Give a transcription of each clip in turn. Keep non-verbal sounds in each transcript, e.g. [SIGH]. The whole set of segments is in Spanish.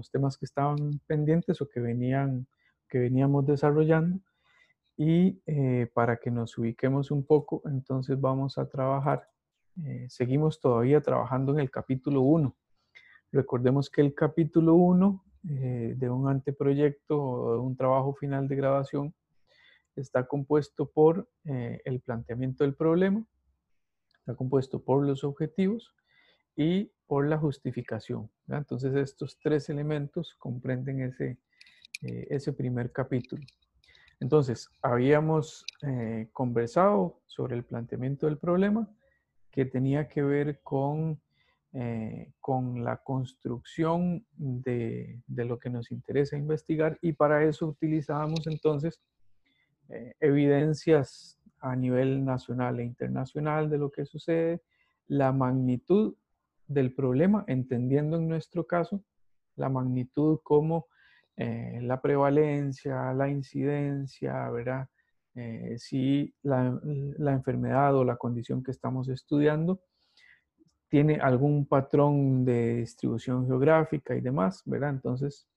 los temas que estaban pendientes o que, venían, que veníamos desarrollando. Y eh, para que nos ubiquemos un poco, entonces vamos a trabajar, eh, seguimos todavía trabajando en el capítulo 1. Recordemos que el capítulo 1 de un anteproyecto o de un trabajo final de grabación está compuesto por el planteamiento del problema, está compuesto por los objetivos y por la justificación. Entonces estos tres elementos comprenden ese, eh, ese primer capítulo. Entonces, habíamos eh, conversado sobre el planteamiento del problema que tenía que ver con, eh, con la construcción de, de, lo que nos interesa investigar y para eso utilizábamos entonces evidencias a nivel nacional e internacional de lo que sucede, la magnitud del problema, entendiendo en nuestro caso la magnitud como eh, la prevalencia, la incidencia, ¿verdad? Eh, si la, la, enfermedad o la condición que estamos estudiando tiene algún patrón de distribución geográfica y demás, ¿verdad? Entonces,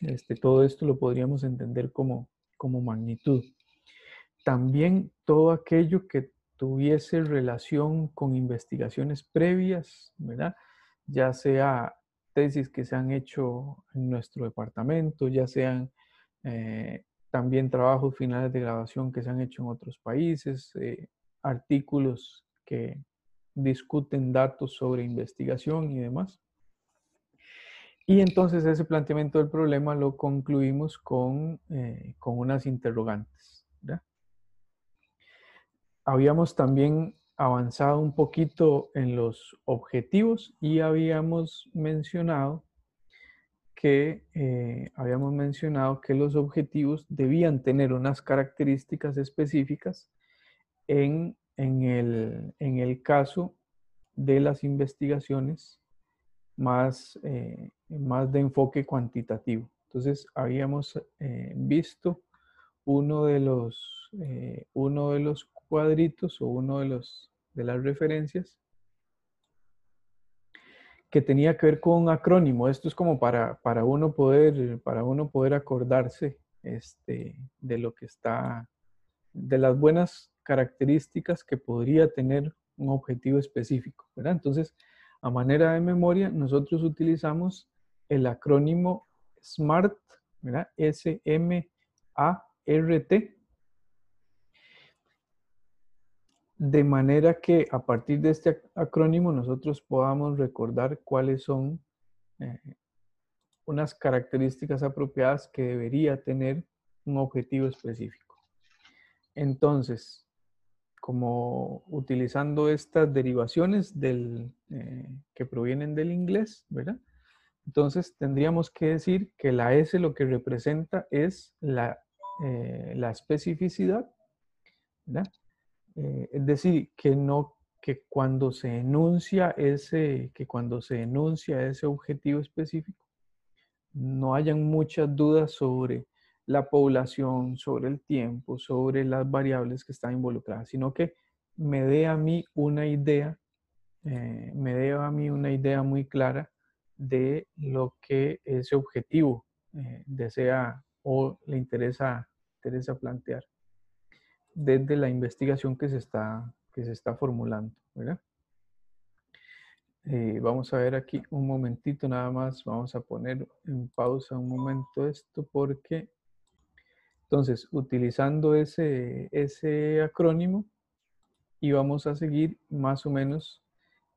este, todo esto lo podríamos entender como, como magnitud. También todo aquello que tuviese relación con investigaciones previas, ¿verdad? Ya sea tesis que se han hecho en nuestro departamento, ya sean eh, también trabajos finales de grabación que se han hecho en otros países, eh, artículos que discuten datos sobre investigación y demás. Y entonces ese planteamiento del problema lo concluimos con, eh, con unas interrogantes. ¿verdad? Habíamos también avanzado un poquito en los objetivos y habíamos mencionado que eh, habíamos mencionado que los objetivos debían tener unas características específicas en, el, caso de las investigaciones más, eh, más de enfoque cuantitativo. Entonces habíamos eh, visto uno de los, uno de los cuadritos o uno de, los, de las referencias que tenía que ver con un acrónimo. Esto es como para, para, uno, poder, para uno poder acordarse este, de lo que está, de las buenas características que podría tener un objetivo específico. Entonces, a manera de memoria, nosotros utilizamos el acrónimo SMART, ¿verdad? S-M-A-R-T, de manera que a partir de este acrónimo nosotros podamos recordar cuáles son eh, unas características apropiadas que debería tener un objetivo específico. Entonces, como utilizando estas derivaciones del, eh, que provienen del inglés, ¿verdad? Entonces tendríamos que decir que la S lo que representa es la, eh, la especificidad, ¿verdad? Eh, es decir, que no que cuando se enuncia ese, que cuando se enuncia ese objetivo específico, no hayan muchas dudas sobre la población, sobre el tiempo, sobre las variables que están involucradas, sino que me dé a mí una idea, eh, me dé a mí una idea muy clara de lo que ese objetivo eh, desea o le interesa, interesa plantear desde la investigación que se está, que se está formulando. Eh, vamos a ver aquí un momentito nada más, vamos a poner en pausa un momento esto porque entonces utilizando ese, ese acrónimo y vamos a seguir más o menos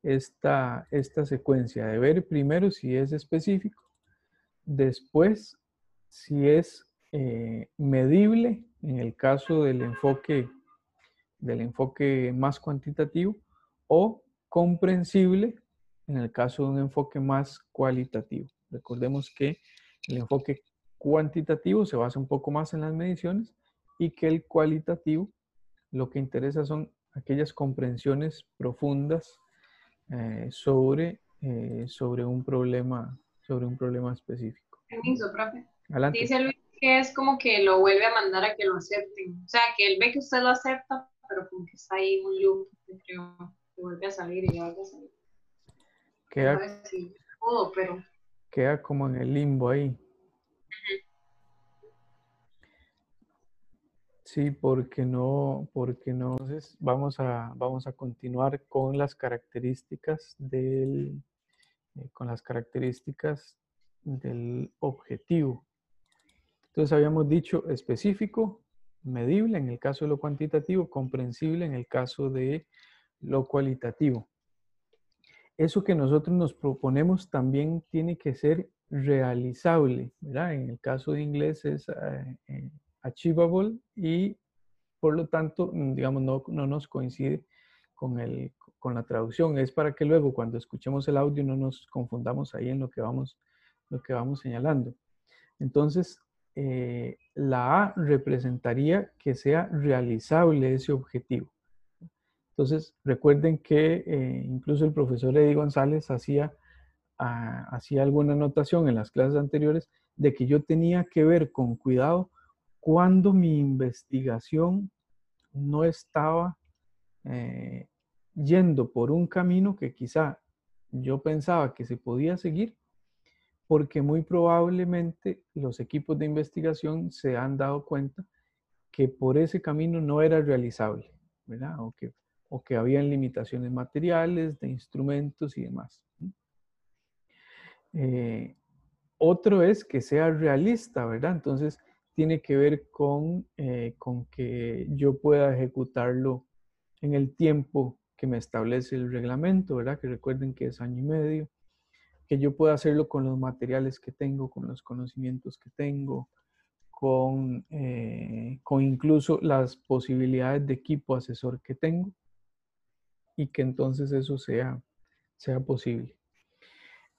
esta, esta secuencia de ver primero si es específico, después si es eh, medible en el caso del enfoque, del enfoque más cuantitativo o comprensible en el caso de un enfoque más cualitativo. Recordemos que el enfoque cuantitativo se basa un poco más en las mediciones y que el cualitativo lo que interesa son aquellas comprensiones profundas eh, sobre, eh, sobre, un problema, sobre un problema específico. Permiso, profe. Adelante que es como que lo vuelve a mandar a que lo acepten. O sea, que él ve que usted lo acepta, pero como que está ahí un loop, que vuelve a salir y vuelve a salir. ¿Qué, pero... queda como en el limbo ahí. Sí, porque no, porque no. Entonces vamos a, vamos a continuar con las características del, eh, con las características del objetivo. Entonces habíamos dicho específico, medible en el caso de lo cuantitativo, comprensible en el caso de lo cualitativo. Eso que nosotros nos proponemos también tiene que ser realizable, ¿verdad? En el caso de inglés es eh, eh, achievable y por lo tanto, mm, digamos, no, no nos coincide con, el, con la traducción. Es para que luego cuando escuchemos el audio no nos confundamos ahí en lo que vamos, lo que vamos señalando. Entonces, eh, la A representaría que sea realizable ese objetivo. Entonces, recuerden que eh, incluso el profesor Eddie González hacía, ah, hacía alguna anotación en las clases anteriores de que yo tenía que ver con cuidado cuando mi investigación no estaba eh, yendo por un camino que quizá yo pensaba que se podía seguir, porque muy probablemente los equipos de investigación se han dado cuenta que por ese camino no era realizable, ¿verdad? O que, o que habían limitaciones materiales, de instrumentos y demás. Eh, otro es que sea realista, ¿verdad? Entonces, tiene que ver con, eh, con que yo pueda ejecutarlo en el tiempo que me establece el reglamento, ¿verdad? Que recuerden que es año y medio, que yo pueda hacerlo con los materiales que tengo, con los conocimientos que tengo, con, eh, con incluso las posibilidades de equipo asesor que tengo y que entonces eso sea, sea posible.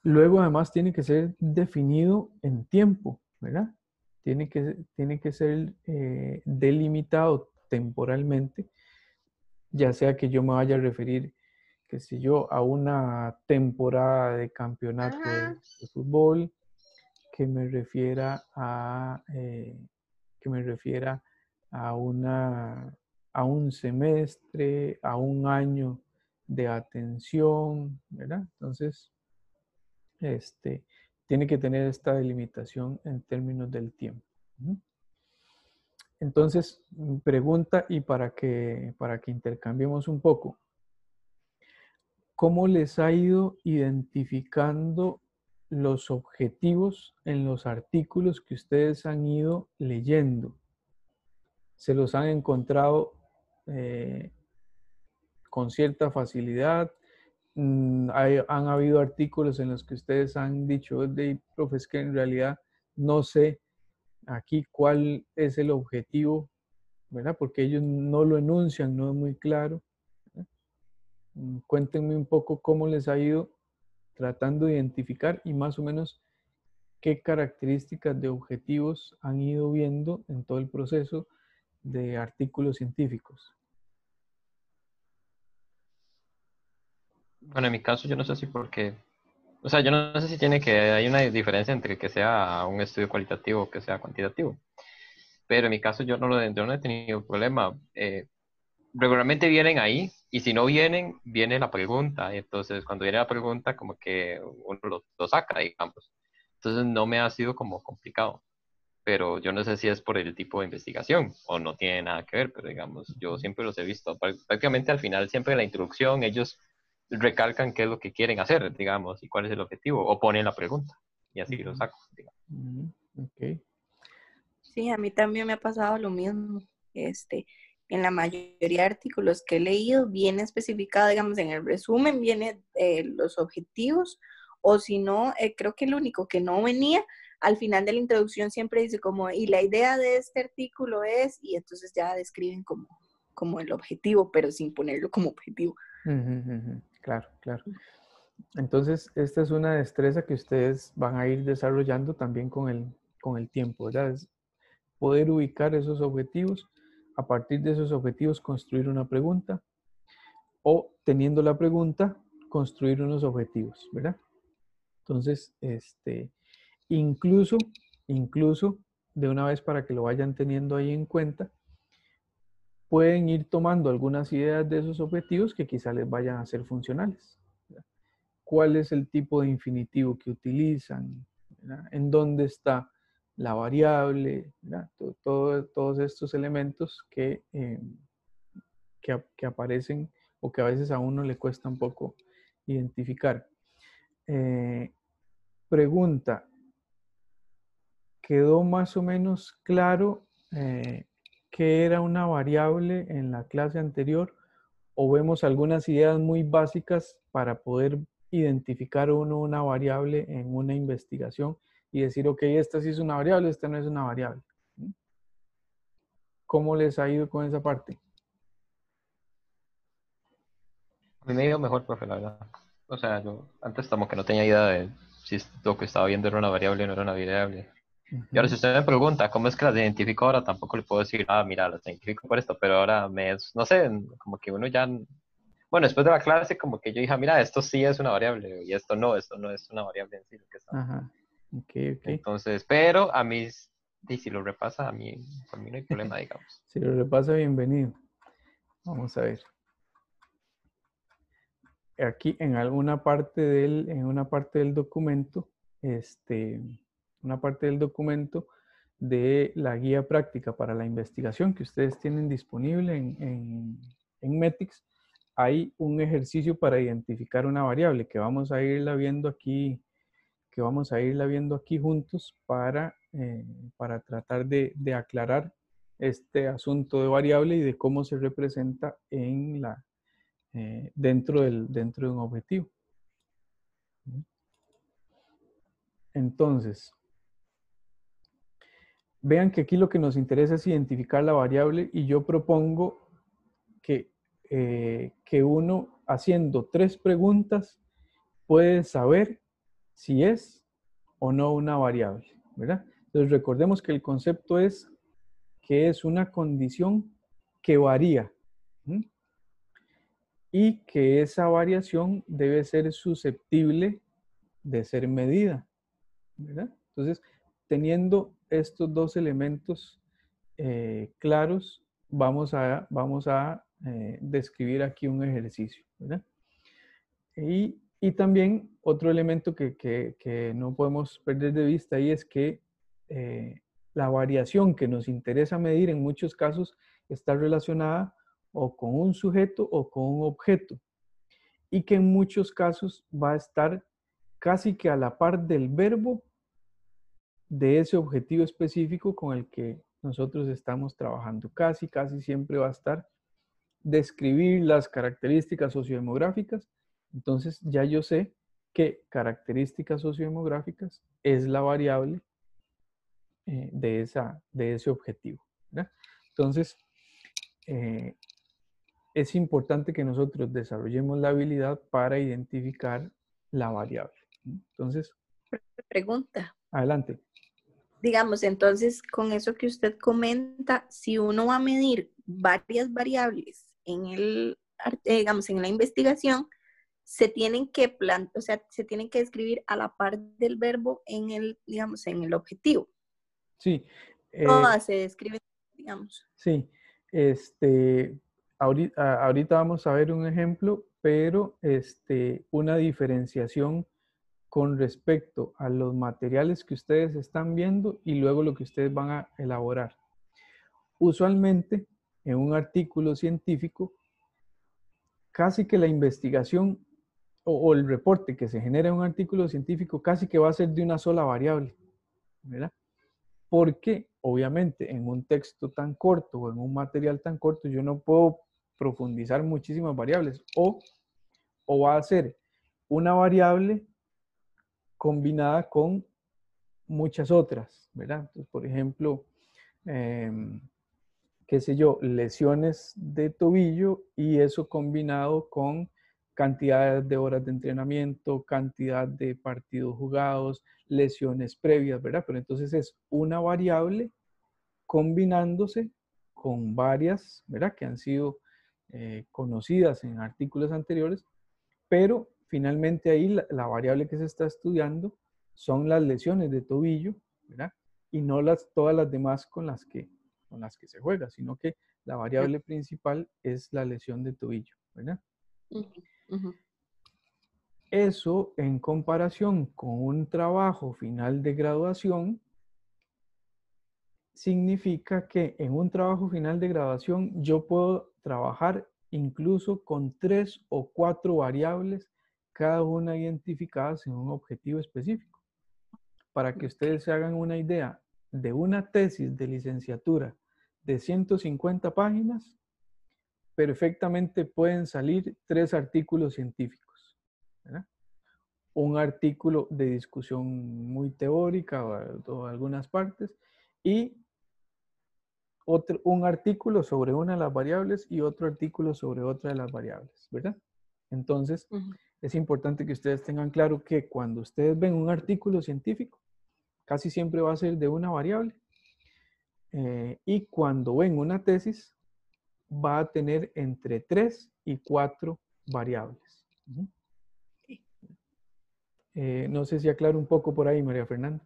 Luego además tiene que ser definido en tiempo, ¿verdad? tiene que, tiene que ser eh, delimitado temporalmente, ya sea que yo me vaya a referir, qué sé yo, a una temporada de campeonato de, fútbol, que me refiera a, eh, que me refiera a, una, a un semestre, a un año de atención, ¿verdad? Entonces, este, tiene que tener esta delimitación en términos del tiempo. Entonces, pregunta y para que, para que intercambiemos un poco, ¿cómo les ha ido identificando los objetivos en los artículos que ustedes han ido leyendo? ¿Se los han encontrado eh, con cierta facilidad? Mm, han habido artículos en los que ustedes han dicho, de profes, que en realidad no sé aquí cuál es el objetivo, ¿verdad? Porque ellos no lo enuncian, no es muy claro. Mm, cuéntenme un poco cómo les ha ido tratando de identificar y más o menos qué características de objetivos han ido viendo en todo el proceso de artículos científicos. Bueno, en mi caso yo no sé si porque, o sea, yo no sé si tiene que, hay una diferencia entre que sea un estudio cualitativo o que sea cuantitativo. Pero en mi caso yo no, lo, he tenido problema. Eh, regularmente vienen ahí y si no vienen, viene la pregunta. Entonces cuando viene la pregunta como que uno lo, lo saca, digamos. Entonces no me ha sido como complicado pero yo no sé si es por el tipo de investigación o no tiene nada que ver, pero digamos, yo siempre los he visto. Prácticamente al final, siempre en la introducción, ellos recalcan qué es lo que quieren hacer, digamos, y cuál es el objetivo, o ponen la pregunta, y así lo saco. Digamos. Sí, a mí también me ha pasado lo mismo. Este, en la mayoría de artículos que he leído viene especificado, digamos, en el resumen viene eh, los objetivos, o si no, eh, creo que lo único que no venía, al final de la introducción siempre dice como, y la idea de este artículo es, y entonces ya describen como, como el objetivo, pero sin ponerlo como objetivo. Claro, claro. Entonces, esta es una destreza que ustedes van a ir desarrollando también con el, con el tiempo, ¿verdad? Es poder ubicar esos objetivos, a partir de esos objetivos construir una pregunta o teniendo la pregunta, construir unos objetivos, ¿verdad? Entonces, este, incluso, incluso, de una vez para que lo vayan teniendo ahí en cuenta, pueden ir tomando algunas ideas de esos objetivos que quizá les vayan a ser funcionales. ¿Cuál es el tipo de infinitivo que utilizan? en dónde está la variable, todos estos elementos que, eh, que, aparecen o que a veces a uno le cuesta un poco identificar. Eh, pregunta, ¿quedó más o menos claro eh, qué era una variable en la clase anterior? ¿O vemos algunas ideas muy básicas para poder identificar uno una variable en una investigación y decir, ok, esta sí es una variable, esta no es una variable. ¿Cómo les ha ido con esa parte? A mí me ha ido mejor, profe, la verdad. O sea, yo antes como que no tenía idea de si lo que estaba viendo era una variable o no era una variable. Y ahora si usted me pregunta cómo es que las identifico ahora, tampoco le puedo decir, ah, mira, las identifico por esto, pero ahora me, no sé, como que uno ya bueno, después de la clase como que yo dije, mira, esto sí es una variable y esto no, esto no es una variable en sí. Lo que está. Ajá. Entonces, pero a mí, y si lo repasa, a mí, a mí no hay problema, digamos. [LAUGHS] si lo repasa, bienvenido. Vamos a ver. Aquí en alguna parte del, en una parte del documento, este, una parte del documento de la guía práctica para la investigación que ustedes tienen disponible en, en, en Metix, hay un ejercicio para identificar una variable que vamos a irla viendo aquí, que vamos a irla viendo aquí juntos para, eh, para tratar de, aclarar este asunto de variable y de cómo se representa en la, eh, dentro, del, dentro de un objetivo. Entonces, vean que aquí lo que nos interesa es identificar la variable y yo propongo que eh, que uno haciendo tres preguntas puede saber si es o no una variable, ¿verdad? Entonces recordemos que el concepto es que es una condición que varía y que esa variación debe ser susceptible de ser medida, ¿verdad? Entonces, teniendo estos dos elementos eh, claros, vamos a, vamos a eh, describir aquí un ejercicio. Y, también otro elemento que, no podemos perder de vista ahí es que eh, la variación que nos interesa medir en muchos casos está relacionada o con un sujeto o con un objeto y que en muchos casos va a estar casi que a la par del verbo de ese objetivo específico con el que nosotros estamos trabajando. Casi, casi siempre va a estar describir las características sociodemográficas, entonces ya yo sé que características sociodemográficas es la variable eh, de, esa, de ese objetivo. Entonces, eh, es importante que nosotros desarrollemos la habilidad para identificar la variable. Entonces, pregunta. Adelante. Digamos, entonces, con eso que usted comenta, si uno va a medir varias variables en el, digamos, en la investigación, se tienen que plan, o sea, se tienen que escribir a la par del verbo en el, digamos, en el objetivo. Sí. Eh, Todas se describen, digamos. Sí. Este, ahorita, ahorita vamos a ver un ejemplo, pero este, una diferenciación con respecto a los materiales que ustedes están viendo y luego lo que ustedes van a elaborar. Usualmente, en un artículo científico, casi que la investigación o, el reporte que se genera en un artículo científico casi que va a ser de una sola variable, ¿verdad? Porque obviamente en un texto tan corto o en un material tan corto yo no puedo profundizar muchísimas variables o, o va a ser una variable combinada con muchas otras, ¿verdad? Entonces, por ejemplo, eh, qué sé yo, lesiones de tobillo y eso combinado con cantidad de horas de entrenamiento, cantidad de partidos jugados, lesiones previas, ¿verdad? Pero entonces es una variable combinándose con varias, ¿verdad? Que han sido eh, conocidas en artículos anteriores, pero finalmente ahí la, la, variable que se está estudiando son las lesiones de tobillo, ¿verdad? Y no las, todas las demás con las que con las que se juega, sino que la variable principal es la lesión de tobillo, ¿verdad? Eso en comparación con un trabajo final de graduación significa que en un trabajo final de graduación yo puedo trabajar incluso con tres o cuatro variables, cada una identificadas en un objetivo específico. Para que ustedes se hagan una idea de una tesis de licenciatura de 150 páginas, perfectamente pueden salir tres artículos científicos. Un artículo de discusión muy teórica o, algunas partes y otro, un artículo sobre una de las variables y otro artículo sobre otra de las variables, ¿verdad? Entonces, es importante que ustedes tengan claro que cuando ustedes ven un artículo científico, casi siempre va a ser de una variable. Eh, y cuando ven una tesis, va a tener entre tres y cuatro variables. Eh, no sé si aclaro un poco por ahí, María Fernanda.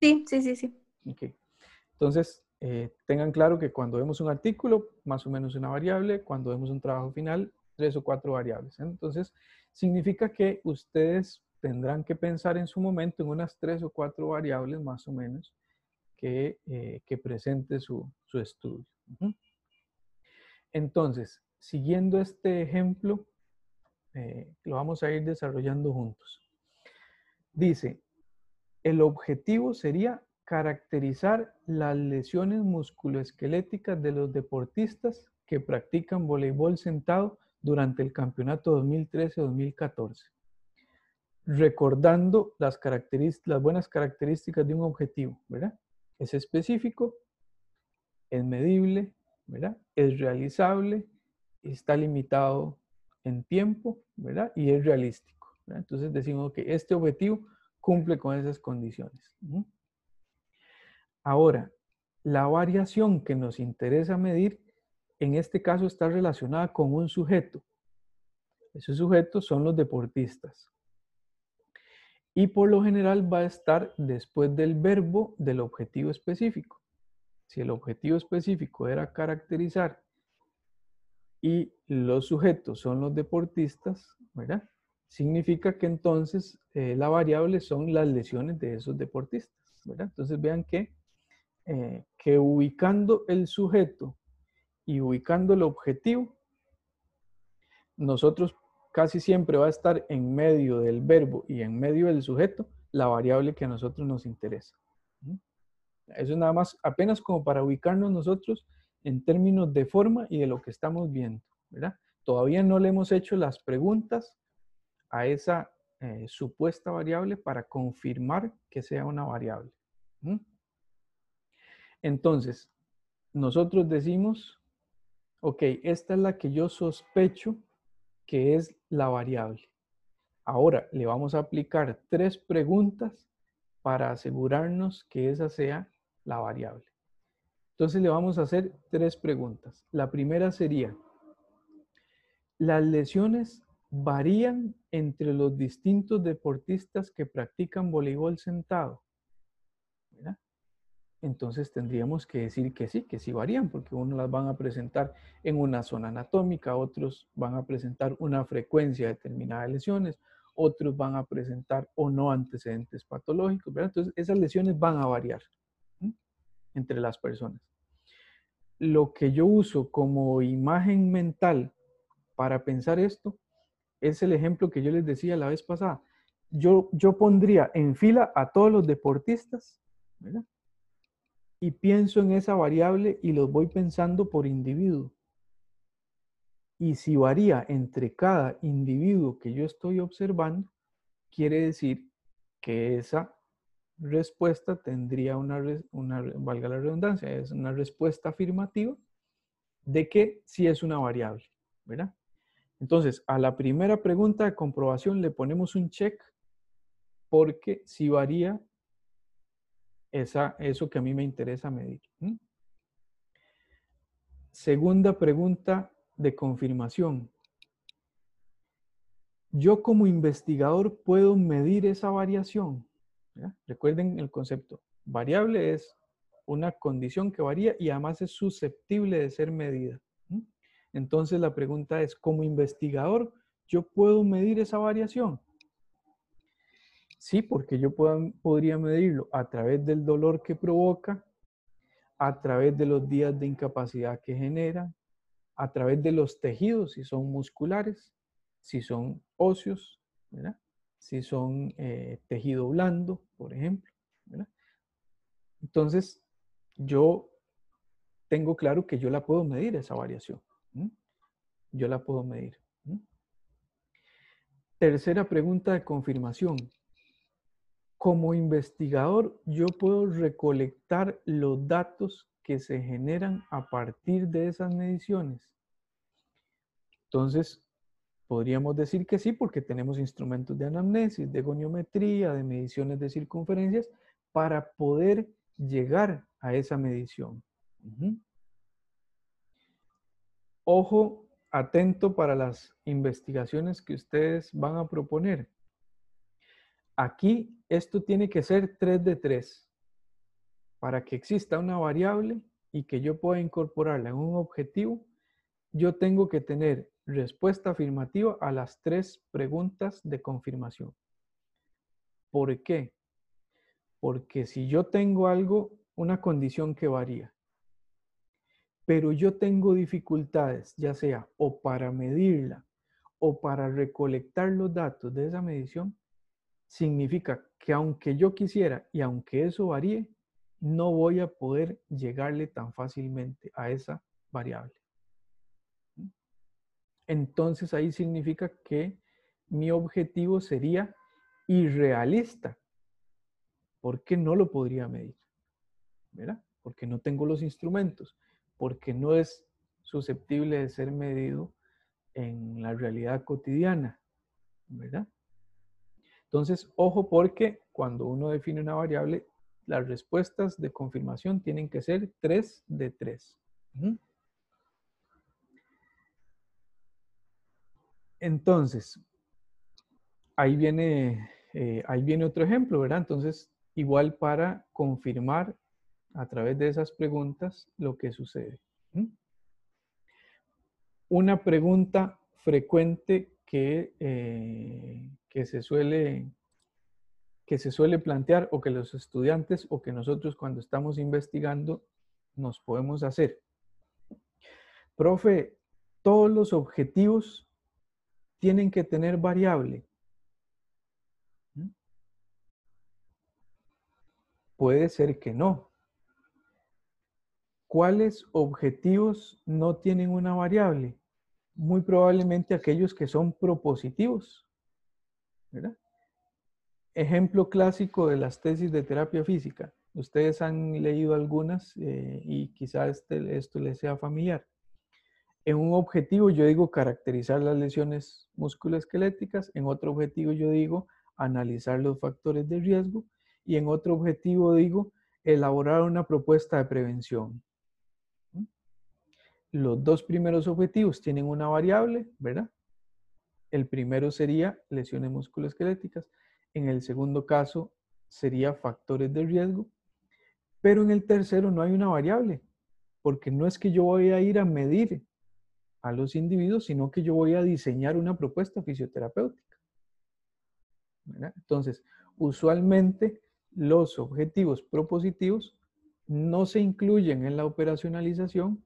Sí, sí, sí, sí. Okay. Entonces, eh, tengan claro que cuando vemos un artículo, más o menos una variable, cuando vemos un trabajo final, tres o cuatro variables. Entonces, significa que ustedes tendrán que pensar en su momento en unas tres o cuatro variables más o menos que, eh, presente su, estudio. Entonces, siguiendo este ejemplo, eh, lo vamos a ir desarrollando juntos. Dice, el objetivo sería caracterizar las lesiones musculoesqueléticas de los deportistas que practican voleibol sentado durante el campeonato 2013-2014, recordando las, las buenas características de un objetivo, ¿verdad? Es específico, es medible, Es realizable, está limitado en tiempo. Y es realístico. Entonces decimos que este objetivo cumple con esas condiciones. Ahora, la variación que nos interesa medir, en este caso está relacionada con un sujeto. Esos sujetos son los deportistas. Y por lo general va a estar después del verbo del objetivo específico. Si el objetivo específico era caracterizar y los sujetos son los deportistas. Significa que entonces eh, la variable son las lesiones de esos deportistas. Entonces vean que eh, que ubicando el sujeto y ubicando el objetivo, nosotros casi siempre va a estar en medio del verbo y en medio del sujeto la variable que a nosotros nos interesa. Eso es nada más apenas como para ubicarnos nosotros en términos de forma y de lo que estamos viendo, ¿verdad? Todavía no le hemos hecho las preguntas a esa eh, supuesta variable para confirmar que sea una variable. Entonces, nosotros decimos, ok, esta es la que yo sospecho que es la variable. Ahora le vamos a aplicar tres preguntas para asegurarnos que esa sea la variable. Entonces le vamos a hacer tres preguntas. La primera sería, ¿las lesiones varían entre los distintos deportistas que practican voleibol sentado? entonces tendríamos que decir que sí, que sí varían, porque unos las van a presentar en una zona anatómica, otros van a presentar una frecuencia determinada de lesiones, otros van a presentar o no antecedentes patológicos. Entonces esas lesiones van a variar entre las personas. Lo que yo uso como imagen mental para pensar esto es el ejemplo que yo les decía la vez pasada. Yo, yo pondría en fila a todos los deportistas, y pienso en esa variable y los voy pensando por individuo. Y si varía entre cada individuo que yo estoy observando, quiere decir que esa respuesta tendría una, valga la redundancia, es una respuesta afirmativa de que sí es una variable, ¿verdad? Entonces, a la primera pregunta de comprobación le ponemos un check porque si varía esa, eso que a mí me interesa medir. Segunda pregunta de confirmación. Yo como investigador puedo medir esa variación. Recuerden el concepto. Variable es una condición que varía y además es susceptible de ser medida. Entonces la pregunta es, como investigador, ¿yo puedo medir esa variación? Sí, porque yo podría medirlo a través del dolor que provoca, a través de los días de incapacidad que genera, a través de los tejidos, si son musculares, si son óseos, si son eh, tejido blando, por ejemplo. Entonces, yo tengo claro que yo la puedo medir esa variación. Yo la puedo medir. Tercera pregunta de confirmación. Como investigador, yo puedo recolectar los datos que se generan a partir de esas mediciones. Entonces, podríamos decir que sí, porque tenemos instrumentos de anamnesis, de goniometría, de mediciones de circunferencias, para poder llegar a esa medición. Ojo atento para las investigaciones que ustedes van a proponer. Aquí esto tiene que ser 3 de 3 para que exista una variable y que yo pueda incorporarla en un objetivo, yo tengo que tener respuesta afirmativa a las tres preguntas de confirmación. ¿Por qué? Porque si yo tengo algo, una condición que varía, pero yo tengo dificultades, ya sea o para medirla o para recolectar los datos de esa medición, significa que aunque yo quisiera y aunque eso varíe, no voy a poder llegarle tan fácilmente a esa variable. Entonces ahí significa que mi objetivo sería irrealista, porque no lo podría medir, ¿verdad? Porque no tengo los instrumentos, porque no es susceptible de ser medido en la realidad cotidiana, ¿verdad? Entonces, ojo porque cuando uno define una variable, las respuestas de confirmación tienen que ser 3 de 3. Entonces, ahí viene, eh, ahí viene otro ejemplo, ¿verdad? Entonces, igual para confirmar a través de esas preguntas lo que sucede. Una pregunta frecuente que, eh, que se suele que se suele plantear o que los estudiantes o que nosotros cuando estamos investigando nos podemos hacer. Profe, todos los objetivos tienen que tener variable. ¿Mm? Puede ser que no. ¿Cuáles objetivos no tienen una variable? Muy probablemente aquellos que son propositivos. ejemplo clásico de las tesis de terapia física. Ustedes han leído algunas eh, y quizás este, esto les sea familiar. En un objetivo yo digo caracterizar las lesiones musculoesqueléticas, en otro objetivo yo digo analizar los factores de riesgo y en otro objetivo digo elaborar una propuesta de prevención. Los dos primeros objetivos tienen una variable, ¿verdad? El primero sería lesiones musculoesqueléticas en el segundo caso sería factores de riesgo. Pero en el tercero no hay una variable, porque no es que yo voy a ir a medir a los individuos, sino que yo voy a diseñar una propuesta fisioterapéutica. Entonces, usualmente los objetivos propositivos no se incluyen en la operacionalización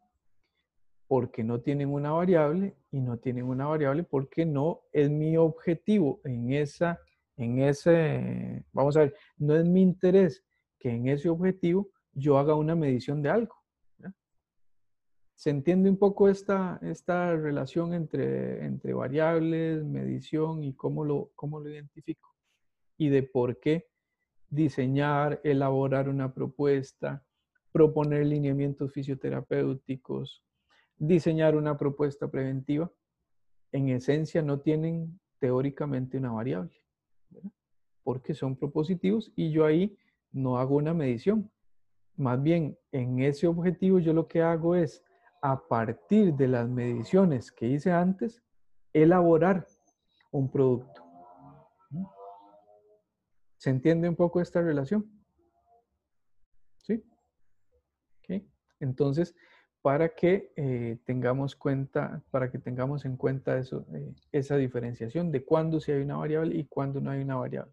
porque no tienen una variable y no tienen una variable porque no es mi objetivo en esa en ese, vamos a ver, no es mi interés que en ese objetivo yo haga una medición de algo. ¿Se entiende un poco esta, esta relación entre, entre variables, medición y cómo lo, cómo lo identifico? Y de por qué diseñar, elaborar una propuesta, proponer lineamientos fisioterapéuticos, diseñar una propuesta preventiva, en esencia no tienen teóricamente una variable porque son propositivos y yo ahí no hago una medición. Más bien, en ese objetivo yo lo que hago es, a partir de las mediciones que hice antes, elaborar un producto. ¿Se entiende un poco esta relación? ¿Sí? Entonces, para que eh, tengamos cuenta, para que tengamos en cuenta eso, eh, esa diferenciación de cuándo sí hay una variable y cuándo no hay una variable.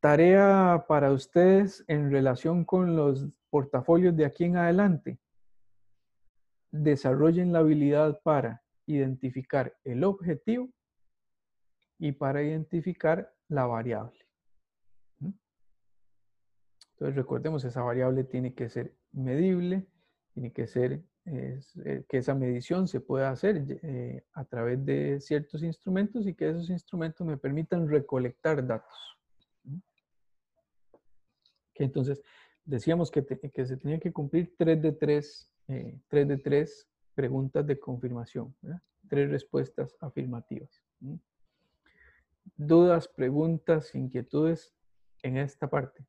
Tarea para ustedes en relación con los portafolios de aquí en adelante. Desarrollen la habilidad para identificar el objetivo y para identificar la variable. Entonces recordemos, esa variable tiene que ser medible, tiene que ser eh, que esa medición se pueda hacer eh, a través de ciertos instrumentos y que esos instrumentos me permitan recolectar datos. Que entonces decíamos que, que, se tenía que cumplir tres de tres, eh, tres de tres preguntas de confirmación, tres respuestas afirmativas. Dudas, preguntas, inquietudes en esta parte.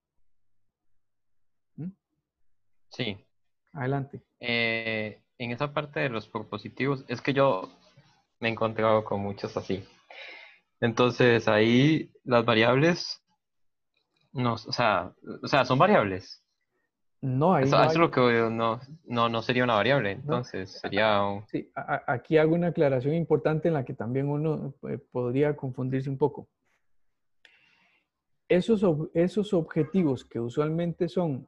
Sí. Adelante. Eh, en esa parte de los propositivos, es que yo me he encontrado con muchos así. Entonces ahí las variables, no, o sea, o sea son variables. No, hay. eso, no es lo que no, no, no sería una variable, entonces sería un... Sí, aquí hago una aclaración importante en la que también uno eh, podría confundirse un poco. Esos, esos objetivos que usualmente son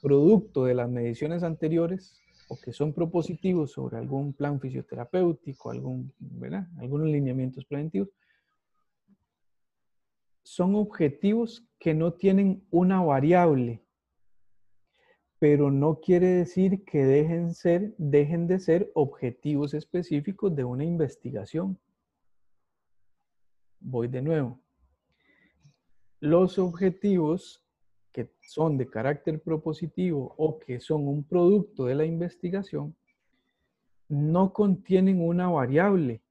producto de las mediciones anteriores o que son propositivos sobre algún plan fisioterapéutico, algún, ¿verdad? algunos lineamientos preventivos, son objetivos que no tienen una variable, pero no quiere decir que dejen, ser, dejen de ser objetivos específicos de una investigación. Voy de nuevo. Los objetivos que son de carácter propositivo o que son un producto de la investigación, no contienen una variable,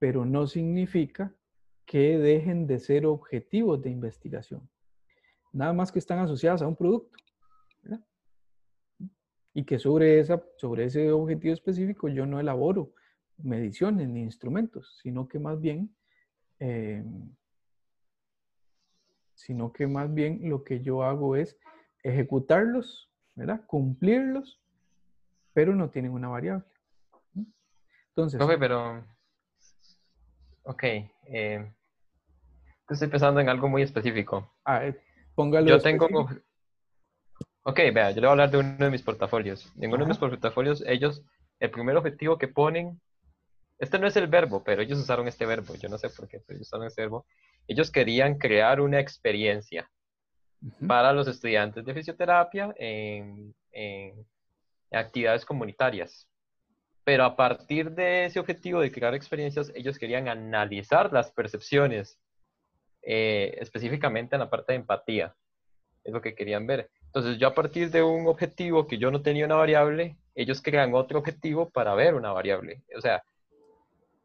pero no significa que dejen de ser objetivos de investigación. Nada más que están asociadas a un producto. Y que sobre, esa, sobre ese objetivo específico yo no elaboro mediciones ni instrumentos, sino que más bien eh, sino que más bien lo que yo hago es ejecutarlos, ¿verdad? Cumplirlos, pero no tienen una variable. Entonces... Profe, pero... Ok. Eh, estoy pensando en algo muy específico. Ah, eh, póngalo. Yo tengo... Ok, vea, yo le voy a hablar de uno de mis portafolios. En uno de mis portafolios, ellos, el primer objetivo que ponen, este no es el verbo, pero ellos usaron este verbo, yo no sé por qué, pero ellos usaron este verbo, ellos querían crear una experiencia para los estudiantes de fisioterapia en, actividades comunitarias. Pero a partir de ese objetivo de crear experiencias, ellos querían analizar las percepciones, eh, específicamente en la parte de empatía. Es lo que querían ver. Entonces, yo a partir de un objetivo que yo no tenía una variable, ellos crean otro objetivo para ver una variable. O sea,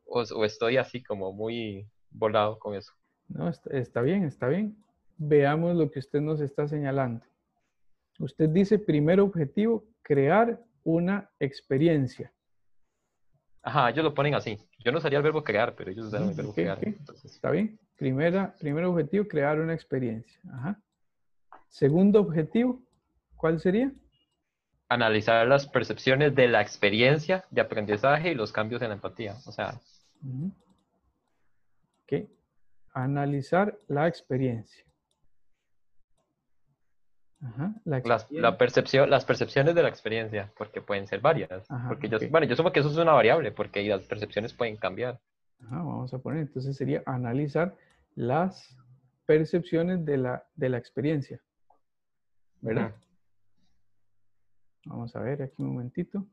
o estoy así como muy volado con eso. No, está, bien, está bien. Veamos lo que usted nos está señalando. Usted dice, primer objetivo, crear una experiencia. Ajá, ellos lo ponen así. Yo no usaría el verbo crear, pero ellos usan el verbo crear. Está bien. Primera, primer objetivo, crear una experiencia. Ajá. Segundo objetivo, ¿cuál sería? Analizar las percepciones de la experiencia de aprendizaje y los cambios en la empatía. O sea. Ok. Analizar la experiencia. la, percepción, las percepciones de la experiencia, porque pueden ser varias. porque yo, bueno, yo supongo que eso es una variable, porque las percepciones pueden cambiar. vamos a poner, entonces sería analizar las percepciones de la, de la experiencia. ¿Verdad? Vamos a ver aquí un momentito.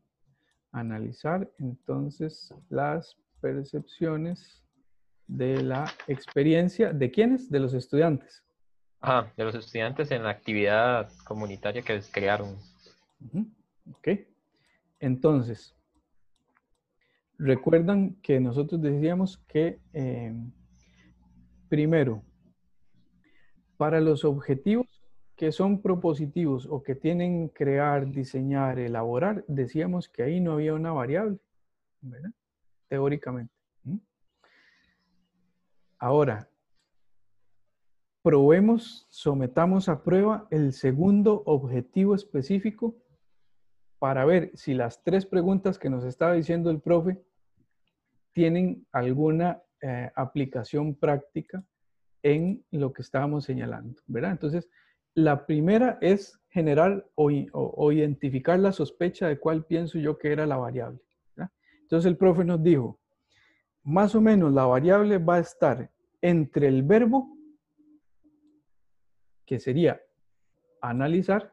Analizar entonces las percepciones de la experiencia, ¿de quiénes? De los estudiantes. Ah, de los estudiantes en la actividad comunitaria que crearon. Ok. Entonces, recuerdan que nosotros decíamos que eh, primero, para los objetivos que son propositivos o que tienen crear, diseñar, elaborar, decíamos que ahí no había una variable, ¿verdad? Teóricamente. Ahora, probemos, sometamos a prueba el segundo objetivo específico para ver si las tres preguntas que nos estaba diciendo el profe tienen alguna eh, aplicación práctica en lo que estábamos señalando, ¿verdad? Entonces, la primera es generar o, identificar la sospecha de cuál pienso yo que era la variable. Entonces el profe nos dijo, más o menos la variable va a estar entre el verbo, que sería analizar,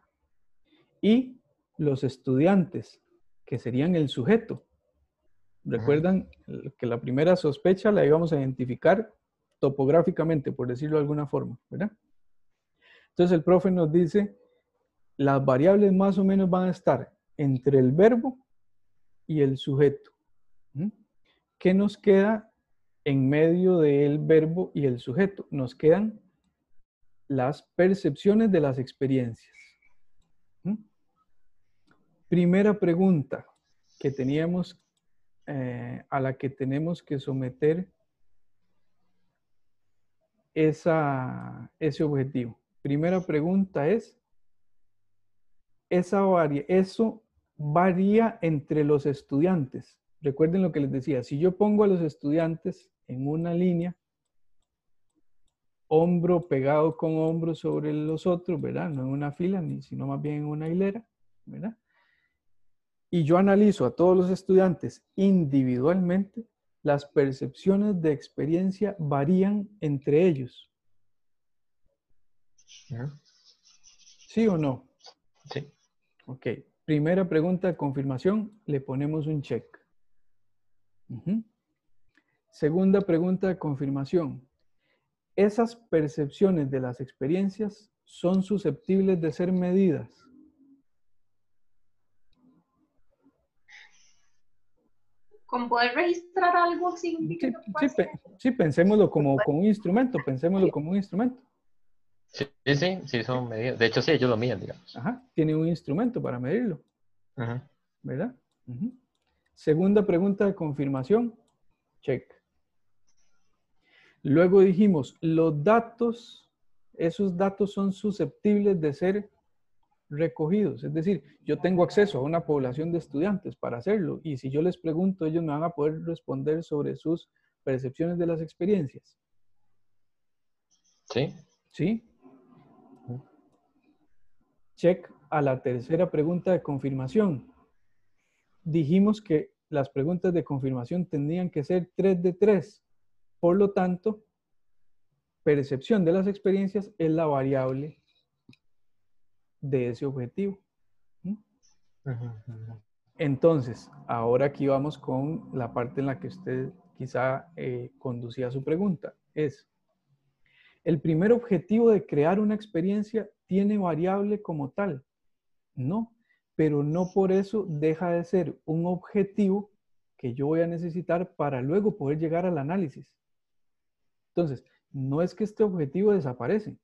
y los estudiantes, que serían el sujeto. Recuerdan que la primera sospecha la íbamos a identificar topográficamente, por decirlo de alguna forma. Entonces el profe nos dice, las variables más o menos van a estar entre el verbo y el sujeto. ¿Qué nos queda en medio del verbo y el sujeto? Nos quedan las percepciones de las experiencias. Primera pregunta que teníamos, eh, a la que tenemos que someter esa, ese objetivo. Primera pregunta es, esa eso varía entre los estudiantes. Recuerden lo que les decía, si yo pongo a los estudiantes en una línea, hombro pegado con hombro sobre los otros, ¿verdad? No en una fila, ni, sino más bien en una hilera, ¿verdad? Y yo analizo a todos los estudiantes individualmente, las percepciones de experiencia varían entre ellos. ¿Sí o no? Sí. Ok. Primera pregunta de confirmación, le ponemos un check. Segunda pregunta de confirmación. ¿Esas percepciones de las experiencias son susceptibles de ser medidas? ¿Con poder registrar algo significa sí, sí, pensémoslo como, como, un instrumento, pensémoslo como un instrumento. Sí, sí, sí, son medidas. De hecho, sí, ellos lo miden, digamos. Ajá, tiene un instrumento para medirlo. Ajá. ¿Verdad? Segunda pregunta de confirmación. Check. Luego dijimos, los datos, esos datos son susceptibles de ser recogidos. Es decir, yo tengo acceso a una población de estudiantes para hacerlo y si yo les pregunto, ellos me van a poder responder sobre sus percepciones de las experiencias. Sí. ¿Sí? Check a la tercera pregunta de confirmación. Dijimos que las preguntas de confirmación tendrían que ser 3 de 3. Por lo tanto, percepción de las experiencias es la variable de ese objetivo. Entonces, ahora aquí vamos con la parte en la que usted quizá eh, conducía su pregunta. Es, el primer objetivo de crear una experiencia tiene variable como tal. No, pero no por eso deja de ser un objetivo que yo voy a necesitar para luego poder llegar al análisis. Entonces, no es que este objetivo desaparece,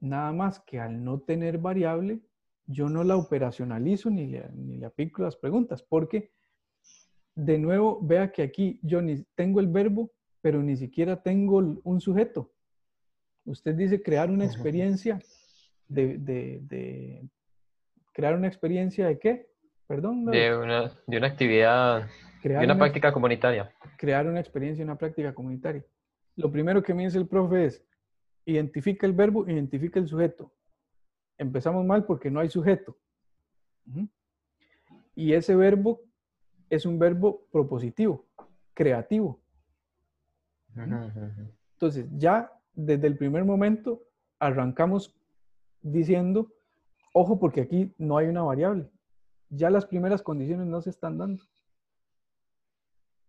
nada más que al no tener variable, yo no la operacionalizo ni le, ni le aplico las preguntas, porque de nuevo, vea que aquí yo ni tengo el verbo, pero ni siquiera tengo un sujeto. Usted dice crear una experiencia de, crear una experiencia de qué? Perdón. De, una, de una actividad, de una, práctica comunitaria. Crear una experiencia, una práctica comunitaria. Lo primero que me dice el profe es, identifica el verbo, identifica el sujeto. Empezamos mal porque no hay sujeto. Y ese verbo es un verbo propositivo, creativo. Entonces, ya desde el primer momento arrancamos diciendo, ojo porque aquí no hay una variable. Ya las primeras condiciones no se están dando.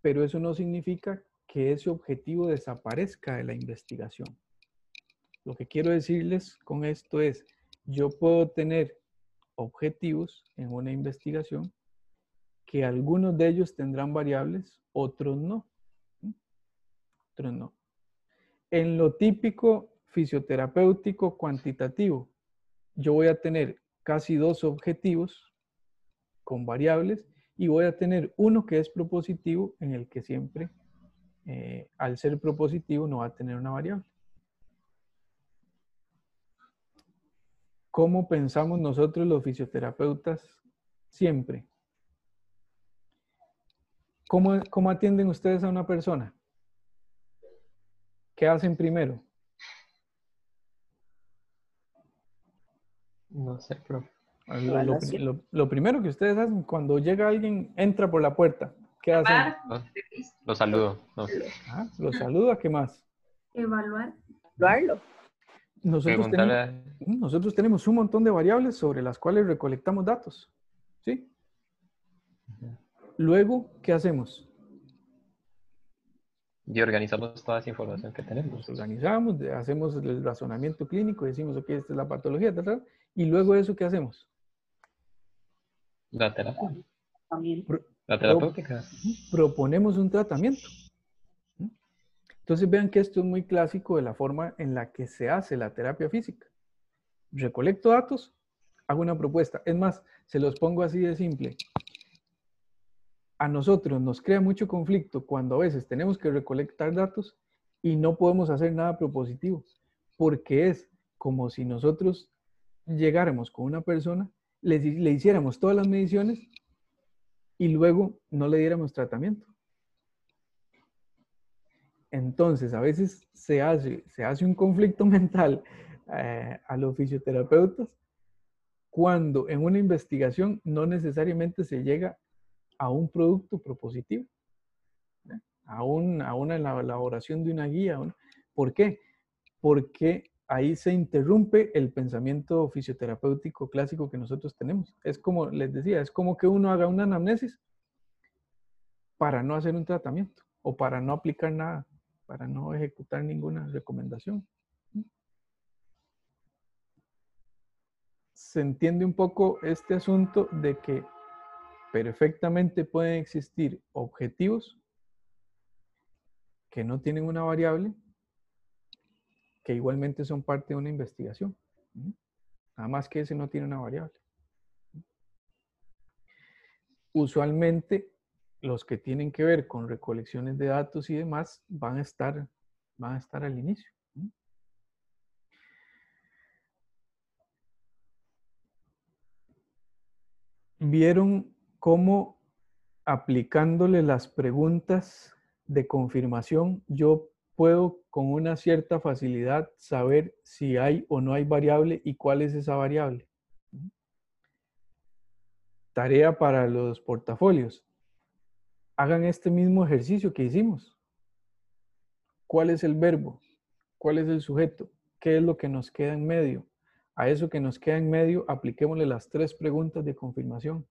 Pero eso no significa que ese objetivo desaparezca de la investigación. Lo que quiero decirles con esto es, yo puedo tener objetivos en una investigación que algunos de ellos tendrán variables, otros no. Otros no. En lo típico fisioterapéutico cuantitativo, yo voy a tener casi dos objetivos con variables y voy a tener uno que es propositivo en el que siempre, eh, al ser propositivo, no va a tener una variable. cómo pensamos nosotros los fisioterapeutas siempre. ¿Cómo, ¿Cómo, atienden ustedes a una persona? ¿Qué hacen primero? No sé, pero... Lo, primero que ustedes hacen cuando llega alguien, entra por la puerta. ¿Qué hacen? Lo saludo. No. Ah, lo ¿qué más? Evaluar. Evaluarlo. Nosotros tenemos, nosotros tenemos un montón de variables sobre las cuales recolectamos datos. ¿Sí? Luego, ¿qué hacemos? Y organizamos toda esa información que tenemos. organizamos, hacemos el razonamiento clínico, decimos, ok, esta es la patología, tal, y luego eso, ¿qué hacemos? La terapia. la terapéutica. Proponemos un tratamiento. Entonces vean que esto es muy clásico de la forma en la que se hace la terapia física. Recolecto datos, hago una propuesta. Es más, se los pongo así de simple a nosotros nos crea mucho conflicto cuando a veces tenemos que recolectar datos y no podemos hacer nada propositivo, porque es como si nosotros llegáramos con una persona, le, le hiciéramos todas las mediciones y luego no le diéramos tratamiento. Entonces, a veces se hace, se hace un conflicto [LAUGHS] mental eh, a los fisioterapeutas cuando en una investigación no necesariamente se llega a un producto propositivo, a, una elaboración de una guía. ¿Por qué? Porque ahí se interrumpe el pensamiento fisioterapéutico clásico que nosotros tenemos. Es como les decía, es como que uno haga una anamnesis para no hacer un tratamiento o para no aplicar nada, para no ejecutar ninguna recomendación. Se entiende un poco este asunto de que perfectamente pueden existir objetivos que no tienen una variable, que igualmente son parte de una investigación. Nada más que ese no tiene una variable. Usualmente los que tienen que ver con recolecciones de datos y demás van a estar, van a estar al inicio. ¿Vieron cómo aplicándole las preguntas de confirmación yo puedo con una cierta facilidad saber si hay o no hay variable y cuál es esa variable. Tarea para los portafolios. Hagan este mismo ejercicio que hicimos. ¿Cuál es el verbo? ¿Cuál es el sujeto? ¿Qué es lo que nos queda en medio? A eso que nos queda en medio, apliquémosle las tres preguntas de confirmación.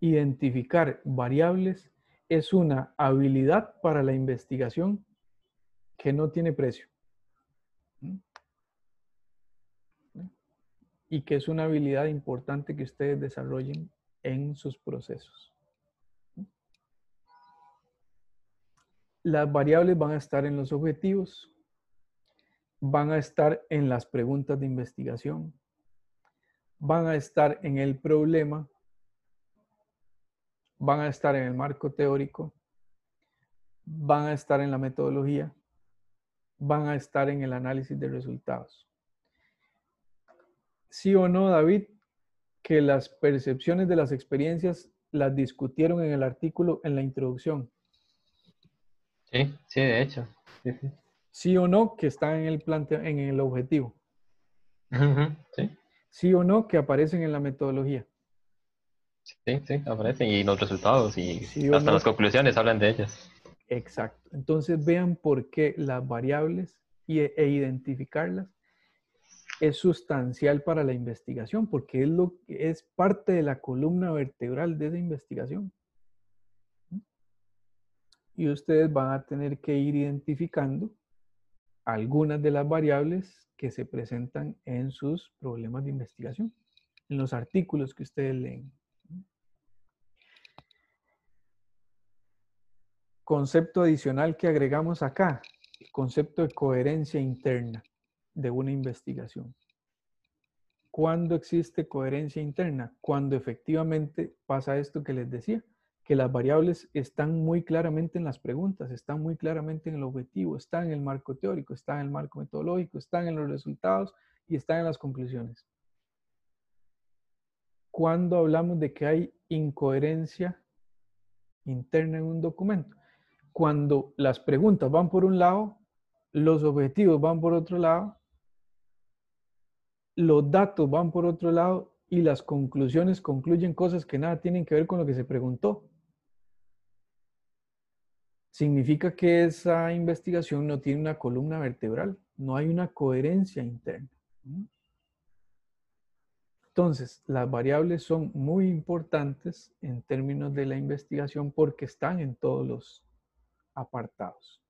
Identificar variables es una habilidad para la investigación que no tiene precio. Y que es una habilidad importante que ustedes desarrollen en sus procesos. Las variables van a estar en los objetivos, van a estar en las preguntas de investigación, van a estar en el problema van a estar en el marco teórico, van a estar en la metodología, van a estar en el análisis de resultados. ¿Sí o no, David, que las percepciones de las experiencias las discutieron en el artículo en la introducción? Sí, sí, de hecho. Sí, o no que están en el, en el objetivo? sí. ¿Sí o no que aparecen en la metodología? Sí, sí, aparecen y los resultados y hasta las conclusiones hablan de ellas. Exacto. Entonces vean por qué las variables e, e identificarlas es sustancial para la investigación, porque es, lo, es parte de la columna vertebral de esa investigación. Y ustedes van a tener que ir identificando algunas de las variables que se presentan en sus problemas de investigación, en los artículos que ustedes leen. concepto adicional que agregamos acá, el concepto de coherencia interna de una investigación. ¿Cuándo existe coherencia interna? Cuando efectivamente pasa esto que les decía, que las variables están muy claramente en las preguntas, están muy claramente en el objetivo, están en el marco teórico, están en el marco metodológico, están en los resultados y están en las conclusiones. Cuando hablamos de que hay incoherencia interna en un documento, cuando las preguntas van por un lado, los objetivos van por otro lado los datos van por otro lado y las conclusiones concluyen cosas que nada tienen que ver con lo que se preguntó. Significa que esa investigación no tiene una columna vertebral, no hay una coherencia interna. Entonces, las variables son muy importantes en términos de la investigación porque están en todos los apartados.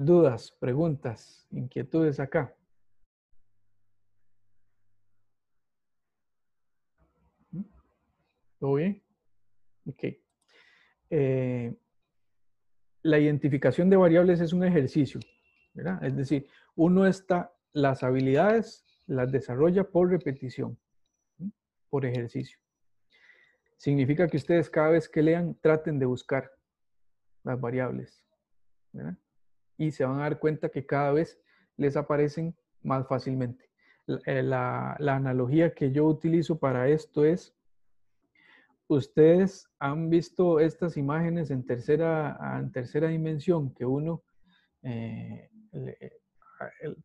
Dudas, preguntas, inquietudes acá. ¿Todo bien? Ok. Eh, la identificación de variables es un ejercicio, ¿verdad? Es decir, uno está, las habilidades las desarrolla por repetición, por ejercicio. Significa que ustedes cada vez que lean traten de buscar las variables, ¿verdad? Y se van a dar cuenta que cada vez les aparecen más fácilmente. La, la analogía que yo utilizo para esto es ustedes han visto estas imágenes en tercera, en tercera dimensión, que uno, eh,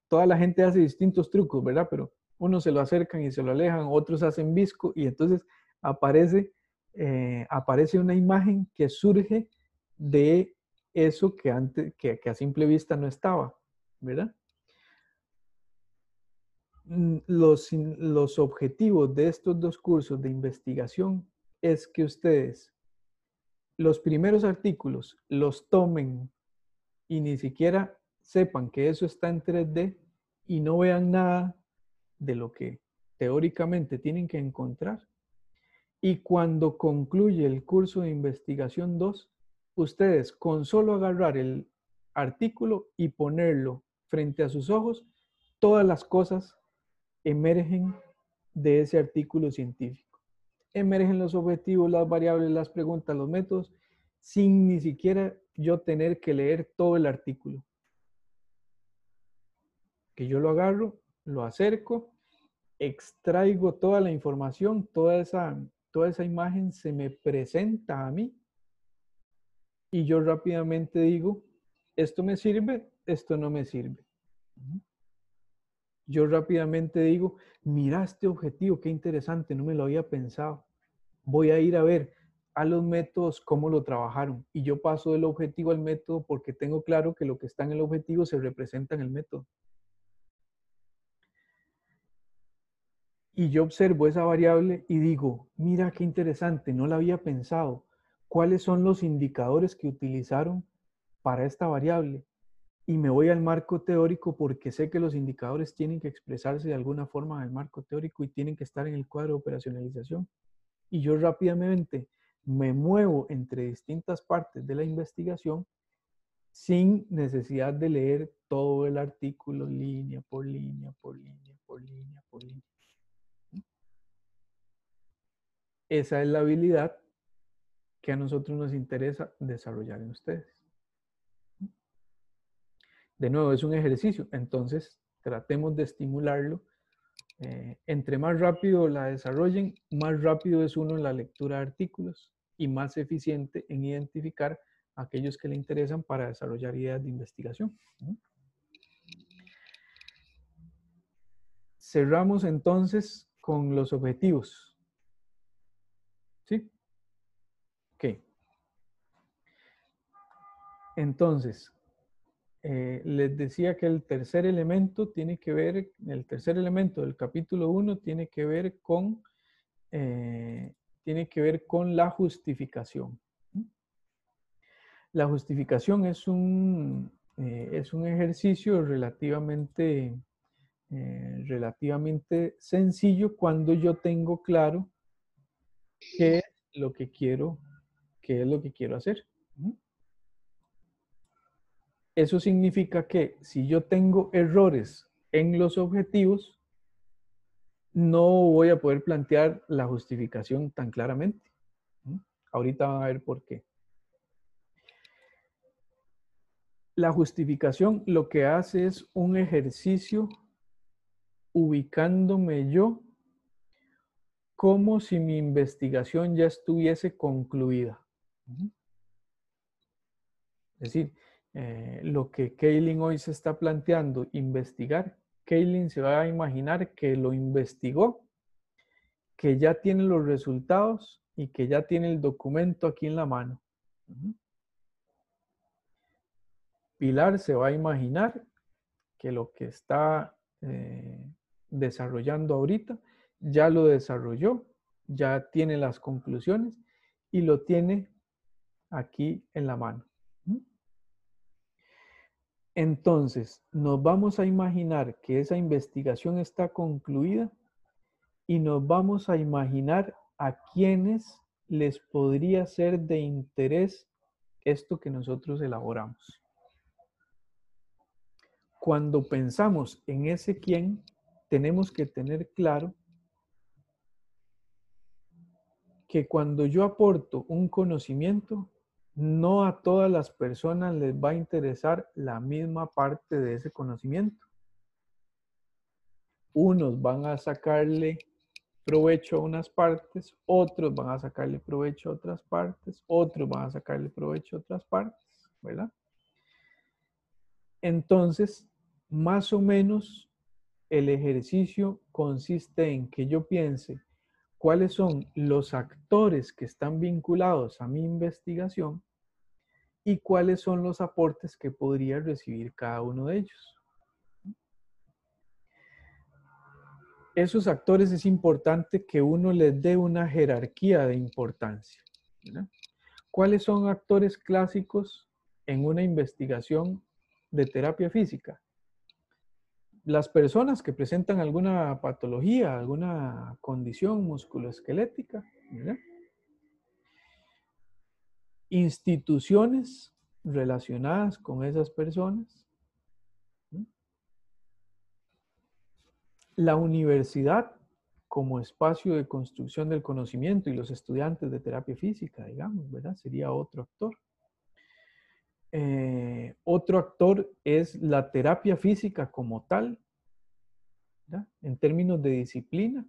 toda la gente hace distintos trucos, ¿verdad? Pero unos se lo acercan y se lo alejan, otros hacen visco y entonces aparece, eh, aparece una imagen que surge de eso que, antes, que, a simple vista no estaba, ¿verdad? Mm, los, los objetivos de estos dos cursos de investigación es que ustedes los primeros artículos los tomen y ni siquiera sepan que eso está en 3D y no vean nada de lo que teóricamente tienen que encontrar. Y cuando concluye el curso de investigación 2, ustedes con solo agarrar el artículo y ponerlo frente a sus ojos, todas las cosas emergen de ese artículo científico emergen los objetivos, las variables, las preguntas, los métodos, sin ni siquiera yo tener que leer todo el artículo. Que yo lo agarro, lo acerco, extraigo toda la información, toda esa, toda esa imagen se me presenta a mí y yo rápidamente digo, esto me sirve, esto no me sirve. Yo rápidamente digo, mira este objetivo, qué interesante, no me lo había pensado. Voy a ir a ver a los métodos cómo lo trabajaron. Y yo paso del objetivo al método porque tengo claro que lo que está en el objetivo se representa en el método. Y yo observo esa variable y digo, mira qué interesante, no la había pensado. ¿Cuáles son los indicadores que utilizaron para esta variable? y me voy al marco teórico porque sé que los indicadores tienen que expresarse de alguna forma en el marco teórico y tienen que estar en el cuadro de operacionalización. Y yo rápidamente me muevo entre distintas partes de la investigación sin necesidad de leer todo el artículo línea por línea, por línea, por línea, por línea. Esa es la habilidad que a nosotros nos interesa desarrollar en ustedes. De nuevo, es un ejercicio, entonces tratemos de estimularlo. Eh, entre más rápido la desarrollen, más rápido es uno en la lectura de artículos y más eficiente en identificar aquellos que le interesan para desarrollar ideas de investigación. Cerramos entonces con los objetivos. ¿Sí? Ok. Entonces, eh, les decía que el tercer elemento tiene que ver, el tercer elemento del capítulo 1 tiene que ver con, eh, tiene que ver con la justificación. La justificación es un, eh, es un ejercicio relativamente, relativamente sencillo cuando yo tengo claro qué es lo que quiero, qué es lo que quiero hacer. Eso significa que si yo tengo errores en los objetivos, no voy a poder plantear la justificación tan claramente. Ahorita van a ver por qué. La justificación lo que hace es un ejercicio ubicándome yo como si mi investigación ya estuviese concluida. Es decir, eh, lo que Kaylin hoy se está planteando, investigar, Kaylin se va a imaginar que lo investigó, que ya tiene los resultados y que ya tiene el documento aquí en la mano. Pilar se va a imaginar que lo que está eh, desarrollando ahorita ya lo desarrolló, ya tiene las conclusiones y lo tiene aquí en la mano. Entonces, nos vamos a imaginar que esa investigación está concluida y nos vamos a imaginar a quienes les podría ser de interés esto que nosotros elaboramos. Cuando pensamos en ese quién, tenemos que tener claro que cuando yo aporto un conocimiento, no a todas las personas les va a interesar la misma parte de ese conocimiento. Unos van a sacarle provecho a unas partes, otros van a sacarle provecho a otras partes, otros van a sacarle provecho a otras partes, ¿verdad? Entonces, más o menos el ejercicio consiste en que yo piense cuáles son los actores que están vinculados a mi investigación y cuáles son los aportes que podría recibir cada uno de ellos. Esos actores es importante que uno les dé una jerarquía de importancia. ¿Cuáles son actores clásicos en una investigación de terapia física? Las personas que presentan alguna patología, alguna condición musculoesquelética, instituciones relacionadas con esas personas, la universidad como espacio de construcción del conocimiento y los estudiantes de terapia física, digamos, ¿verdad? Sería otro actor. Eh, otro actor es la terapia física como tal, en términos de disciplina.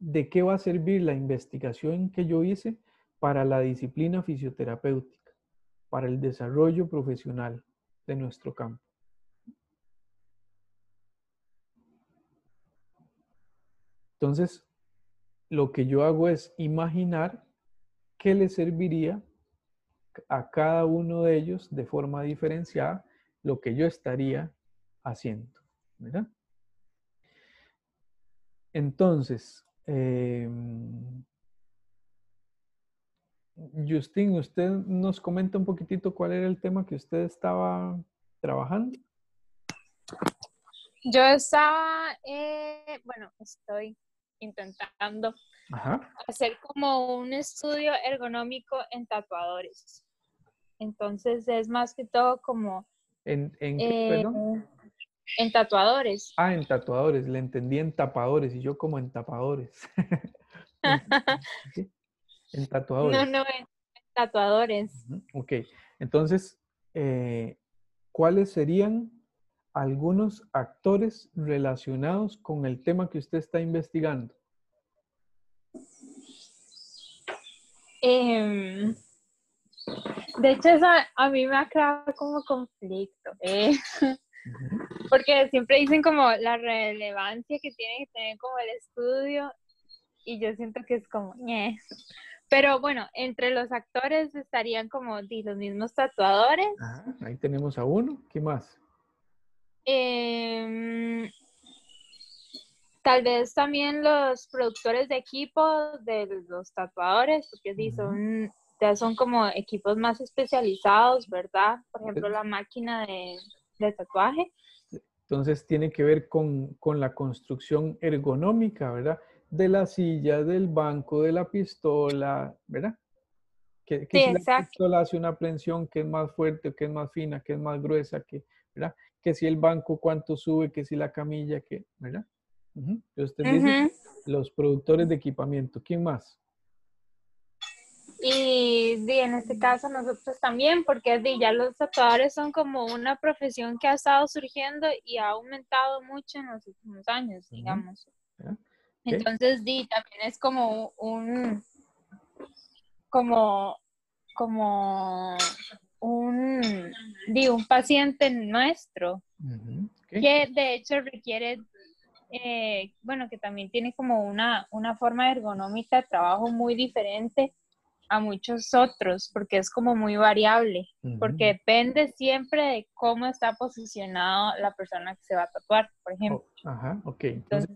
¿De qué va a servir la investigación que yo hice para la disciplina fisioterapéutica, para el desarrollo profesional de nuestro campo? Entonces, lo que yo hago es imaginar qué le serviría a cada uno de ellos de forma diferenciada lo que yo estaría haciendo. ¿verdad? Entonces, em, Justin, usted nos comenta un poquitito cuál era el tema que usted estaba trabajando. Yo estaba, eh, bueno, estoy intentando hacer como un estudio ergonómico en tatuadores. Entonces es más que todo como... ¿En, en qué, eh, En tatuadores. Ah, en tatuadores. Le entendí en tapadores y yo como en tapadores. [LAUGHS] [LAUGHS] En tatuadores. No, no, en tatuadores. Ok. Entonces, eh, ¿cuáles serían algunos actores relacionados con el tema que usted está investigando? Em, de hecho, eso a mí me ha creado como conflicto, eh, porque siempre dicen como la relevancia que tiene que tener como el estudio y yo siento que es como, pero bueno, entre los actores estarían como los mismos tatuadores. ahí tenemos a uno, ¿qué más? Em, tal vez también los productores de equipo de los tatuadores, porque sí, son ya son como equipos más especializados, ¿verdad? Por ejemplo, la máquina de, tatuaje. Entonces tiene que ver con, la construcción ergonómica, ¿verdad? De la silla, del banco, de la pistola, ¿verdad? Que, si la pistola hace una prensión que es más fuerte, que es más fina, que es más gruesa, que, ¿verdad? Que si el banco cuánto sube, que si la camilla, que, ¿verdad? Entonces, los productores de equipamiento. ¿Quién más? Y en este caso nosotros también, porque ya los tatuadores son como una profesión que ha estado surgiendo y ha aumentado mucho en los últimos años, digamos. Entonces, di, también es como un, como como un, digo, un paciente nuestro, que de hecho requiere, eh, bueno, que también tiene como una, una forma ergonómica de trabajo muy diferente a muchos otros, porque es como muy variable, porque depende siempre de cómo está posicionado la persona que se va a tatuar, por ejemplo. Oh, ajá, ok. Entonces,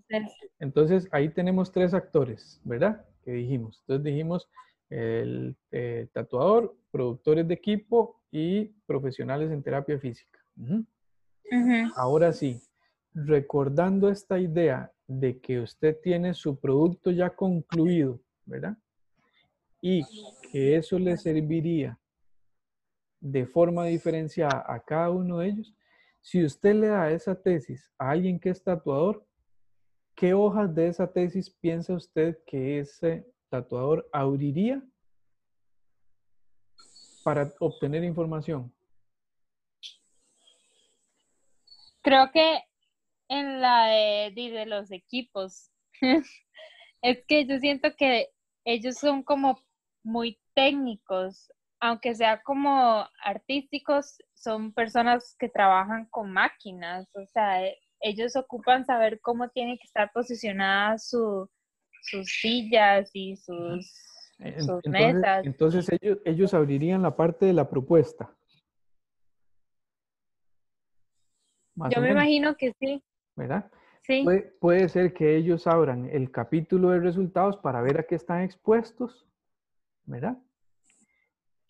entonces, ahí tenemos tres actores, ¿verdad? Que dijimos. Entonces dijimos el eh, tatuador, productores de equipo y profesionales en terapia física. Ahora sí, recordando esta idea de que usted tiene su producto ya concluido, ¿verdad? Y que eso le serviría de forma diferenciada a cada uno de ellos. Si usted le da esa tesis a alguien que es tatuador, ¿qué hojas de esa tesis piensa usted que ese tatuador abriría para obtener información? Creo que en la de, de los equipos. [LAUGHS] es que yo siento que ellos son como muy técnicos, aunque sea como artísticos, son personas que trabajan con máquinas, o sea, ellos ocupan saber cómo tiene que estar posicionada su, sus sillas y sus, sus mesas. Entonces ellos, ellos abrirían la parte de la propuesta. Yo me imagino que sí. ¿Verdad? Sí. puede, ser que ellos abran el capítulo de resultados para ver a qué están expuestos, ¿verdad?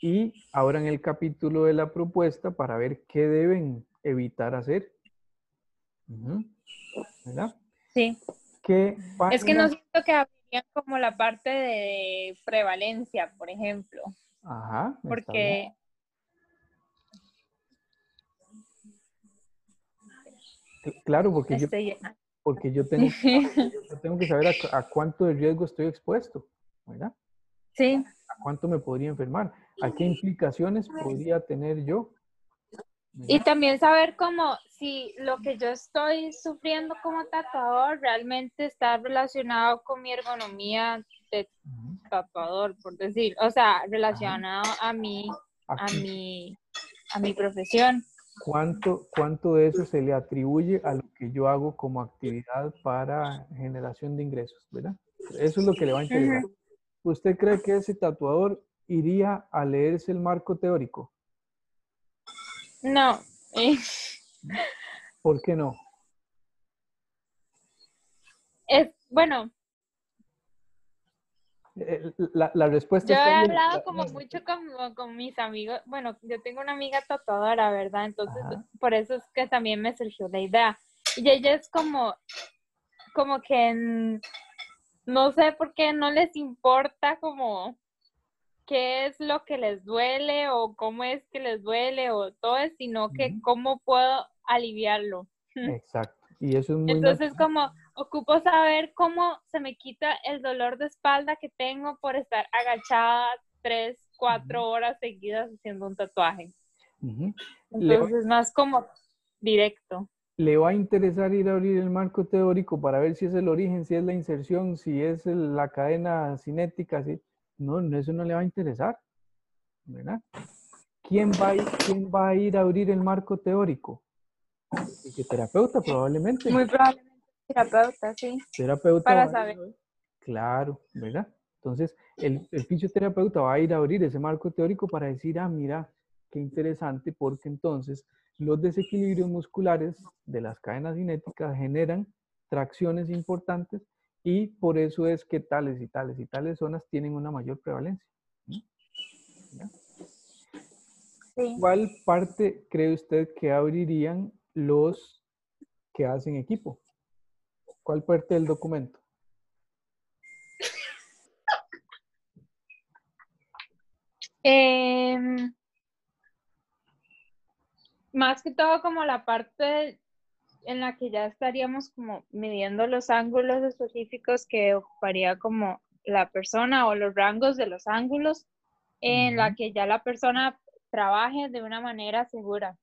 Y abran el capítulo de la propuesta para ver qué deben evitar hacer. ¿Verdad? Sí. Es que no siento que abrirían como la parte de prevalencia, por ejemplo. Ajá. Porque... Claro, porque yo, porque yo tengo, yo tengo que saber [LAUGHS] a, cuánto de riesgo estoy expuesto, ¿verdad? Sí. ¿A cuánto me podría enfermar? ¿A qué implicaciones podría tener yo? Y también saber cómo, si lo que yo estoy sufriendo como tatuador realmente está relacionado con mi ergonomía de tatuador, por decir, o sea, relacionado a mi, a mi, a mi profesión. ¿Cuánto, ¿Cuánto de eso se le atribuye a lo que yo hago como actividad para generación de ingresos, verdad? Eso es lo que le va a interesar. ¿Usted cree que ese tatuador iría a leerse el marco teórico? No. Eh. [LAUGHS] ¿Por qué no? Es, bueno. Eh, la, la respuesta Yo he hablado como mucho con, mis amigos. Bueno, yo tengo una amiga tatuadora, ¿verdad? Entonces, por eso es que también me surgió la idea. Y ella es como, como que no sé por qué no les importa como qué es lo que les duele o cómo es que les duele o todo sino que cómo puedo aliviarlo. Exacto. Y eso es muy Entonces, como ocupo saber cómo se me quita el dolor de espalda que tengo por estar agachada tres, cuatro horas seguidas haciendo un tatuaje. Entonces, es más como directo. ¿Le va a interesar ir a abrir el marco teórico para ver si es el origen, si es la inserción, si es la cadena cinética? ¿sí? No, eso no le va a interesar. ¿verdad? ¿Quién va, a ir, ¿Quién va a ir a abrir el marco teórico? El terapeuta probablemente. Muy probablemente terapeuta, sí. Terapeuta. Para saber. Claro, ¿verdad? Entonces, el, el fisioterapeuta va a ir a abrir ese marco teórico para decir, ah, mira, qué interesante, porque entonces los desequilibrios musculares de las cadenas cinéticas generan tracciones importantes y por eso es que tales y tales y tales zonas tienen una mayor prevalencia. ¿Cuál parte cree usted que abrirían los que hacen equipo? ¿Cuál parte del documento? [LAUGHS] Em, más que todo como la parte en la que ya estaríamos como midiendo los ángulos específicos que ocuparía como la persona o los rangos de los ángulos en la que ya la persona trabaje de una manera segura.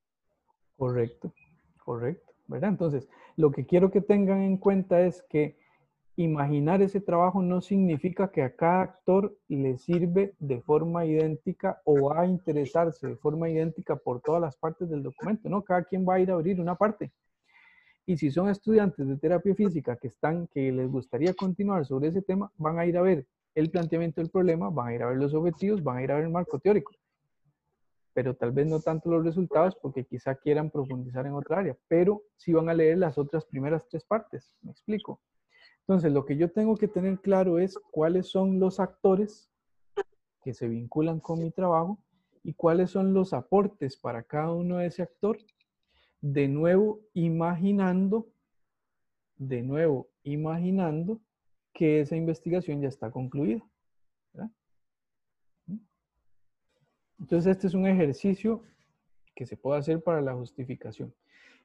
Correcto, correcto, ¿verdad? Entonces, lo que quiero que tengan en cuenta es que imaginar ese trabajo no significa que a cada actor le sirve de forma idéntica o va a interesarse de forma idéntica por todas las partes del documento, ¿no? Cada quien va a ir a abrir una parte. Y si son estudiantes de terapia física que están, que les gustaría continuar sobre ese tema, van a ir a ver el planteamiento del problema, van a ir a ver los objetivos, van a ir a ver el marco teórico. Pero tal vez no tanto los resultados porque quizá quieran profundizar en otra área, pero sí van a leer las otras primeras tres partes. Me explico. Entonces, lo que yo tengo que tener claro es cuáles son los actores que se vinculan con mi trabajo y cuáles son los aportes para cada uno de ese actor. De nuevo, imaginando, de nuevo, imaginando que esa investigación ya está concluida. Entonces, este es un ejercicio que se puede hacer para la justificación.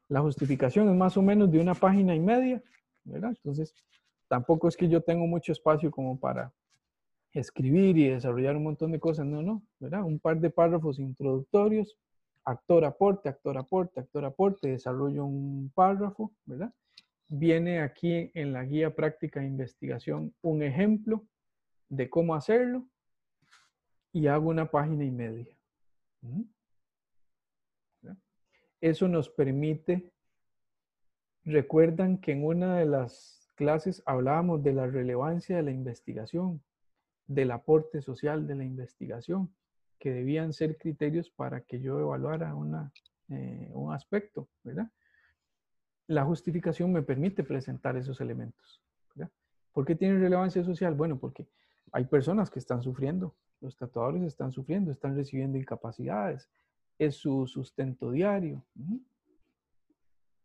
La justificación es más o menos de una página y media, ¿verdad? Entonces, tampoco es que yo tengo mucho espacio como para escribir y desarrollar un montón de cosas, no, no, ¿verdad? Un par de párrafos introductorios, actor aporte, actor aporte, actor aporte, desarrollo un párrafo, ¿verdad? Viene aquí en la guía práctica de investigación un ejemplo de cómo hacerlo y hago una página y media. Eso nos permite, recuerdan que en una de las clases hablábamos de la relevancia de la investigación, del aporte social de la investigación, que debían ser criterios para que yo evaluara una, eh, un aspecto, ¿verdad? La justificación me permite presentar esos elementos. ¿verdad? ¿Por qué tiene relevancia social? Bueno, porque hay personas que están sufriendo, los tatuadores están sufriendo, están recibiendo incapacidades, es su sustento diario.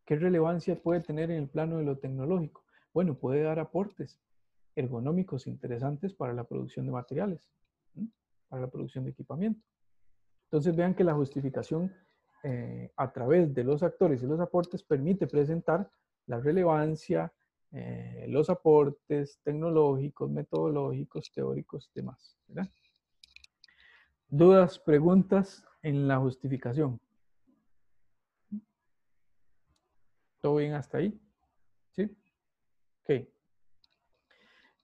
¿Qué relevancia puede tener en el plano de lo tecnológico? Bueno, puede dar aportes ergonómicos interesantes para la producción de materiales, para la producción de equipamiento. Entonces vean que la justificación eh, a través de los actores y los aportes permite presentar la relevancia, eh, los aportes tecnológicos, metodológicos, teóricos, demás. ¿Dudas, preguntas en la justificación? ¿Todo bien hasta ahí? ¿Sí? Ok.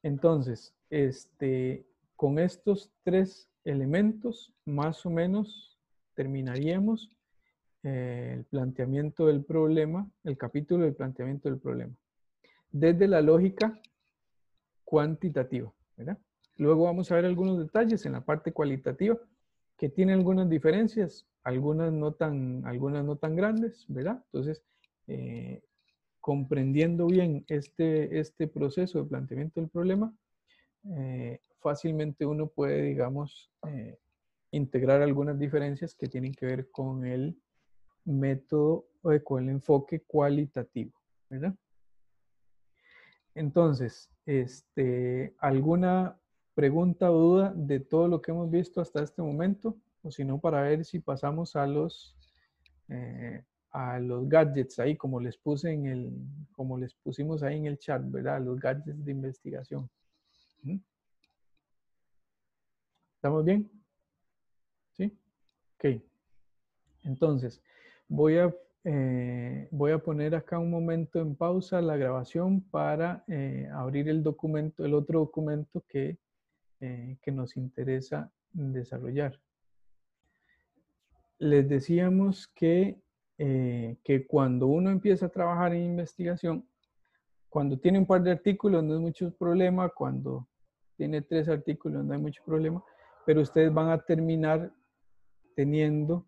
Entonces, este, con estos tres elementos, más o menos terminaríamos eh, el planteamiento del problema, el capítulo del planteamiento del problema. Desde la lógica cuantitativa, ¿verdad? Luego vamos a ver algunos detalles en la parte cualitativa que tiene algunas diferencias, algunas no tan, algunas no tan grandes, ¿verdad? Entonces, eh, comprendiendo bien este, este proceso de planteamiento del problema, eh, fácilmente uno puede, digamos, eh, integrar algunas diferencias que tienen que ver con el método o con el enfoque cualitativo, ¿verdad? Entonces, este, ¿alguna pregunta o duda de todo lo que hemos visto hasta este momento? O si no, para ver si pasamos a los, eh, a los gadgets ahí, como les puse en el, como les pusimos ahí en el chat, ¿verdad? Los gadgets de investigación. ¿Estamos bien? ¿Sí? Ok. Entonces, voy a, eh, voy a poner acá un momento en pausa la grabación para eh, abrir el documento, el otro documento que, eh, que nos interesa desarrollar. Les decíamos que eh, que cuando uno empieza a trabajar en investigación, cuando tiene un par de artículos no es mucho problema, cuando tiene tres artículos no hay mucho problema, pero ustedes van a terminar teniendo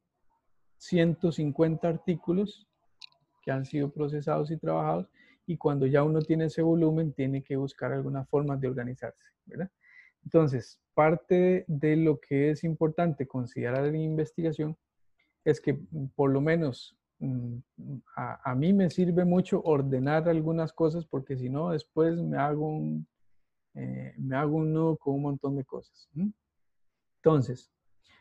150 artículos que han sido procesados y trabajados y cuando ya uno tiene ese volumen tiene que buscar alguna forma de organizarse, ¿verdad? Entonces, parte de lo que es importante considerar en investigación es que mm, por lo menos mm, a, mí me sirve mucho ordenar algunas cosas porque si no después me hago un, eh, me hago un nudo con un montón de cosas. Entonces,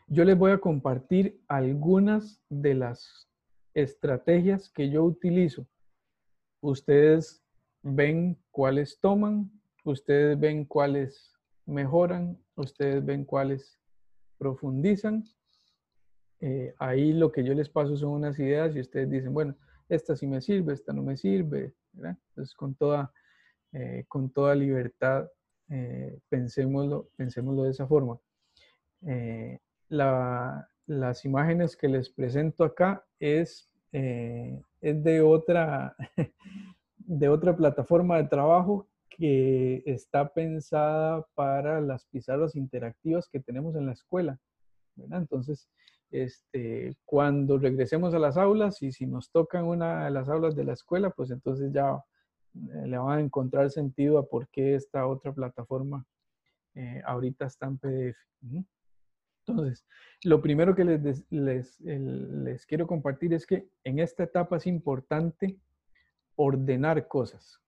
yo les voy a compartir algunas de las estrategias que yo utilizo. Ustedes ven cuáles toman, ustedes ven cuáles mejoran, ustedes ven cuáles profundizan eh, ahí lo que yo les paso son unas ideas y ustedes dicen, bueno, esta sí me sirve, esta no me sirve, Entonces con toda, eh, con toda libertad, eh, pensémoslo, pensémoslo de esa forma. Eh, las imágenes que les presento acá es, es de, otra, [LAUGHS] de otra plataforma de trabajo que está pensada para las pizarras interactivas que tenemos en la escuela. Entonces, este, cuando regresemos a las aulas y si nos tocan una de las aulas de la escuela, pues entonces ya eh, le van a encontrar sentido a por qué esta otra plataforma eh, ahorita está en PDF. Entonces, lo primero que les, les, les quiero compartir es que en esta etapa es importante ordenar cosas.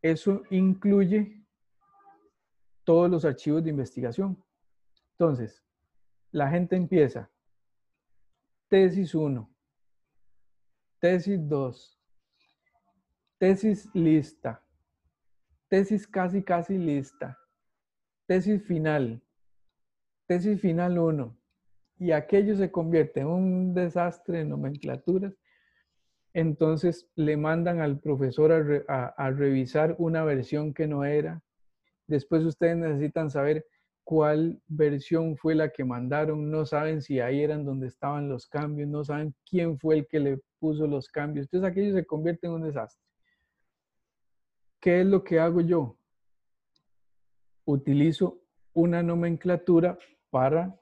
Eso incluye todos los archivos de investigación. Entonces, la gente empieza. Tesis 1, tesis 2, tesis lista, tesis casi casi lista, tesis final, tesis final 1, y aquello se convierte en un desastre de nomenclaturas, entonces le mandan al profesor a, a revisar una versión que no era. Después ustedes necesitan saber cuál versión fue la que mandaron, no saben si ahí eran donde estaban los cambios, no saben quién fue el que le puso los cambios. Entonces aquello se convierte en un desastre. ¿Qué es lo que hago yo? Utilizo una nomenclatura para,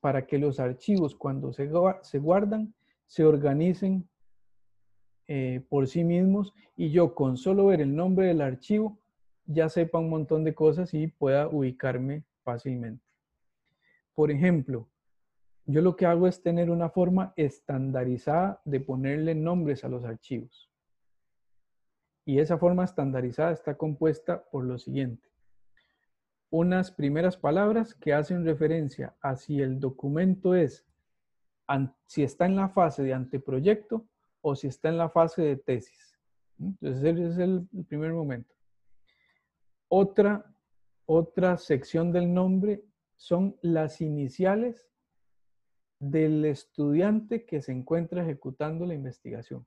para que los archivos cuando se, se guardan se organicen eh, por sí mismos y yo con solo ver el nombre del archivo ya sepa un montón de cosas y pueda ubicarme Por ejemplo, yo lo que hago es tener una forma estandarizada de ponerle nombres a los archivos. Y esa forma estandarizada está compuesta por lo siguiente. Unas primeras palabras que hacen referencia a si el documento es, si está en la fase de anteproyecto o si está en la fase de tesis. Entonces ese es el primer momento. Otra otra sección del nombre son las iniciales del estudiante que se encuentra ejecutando la investigación.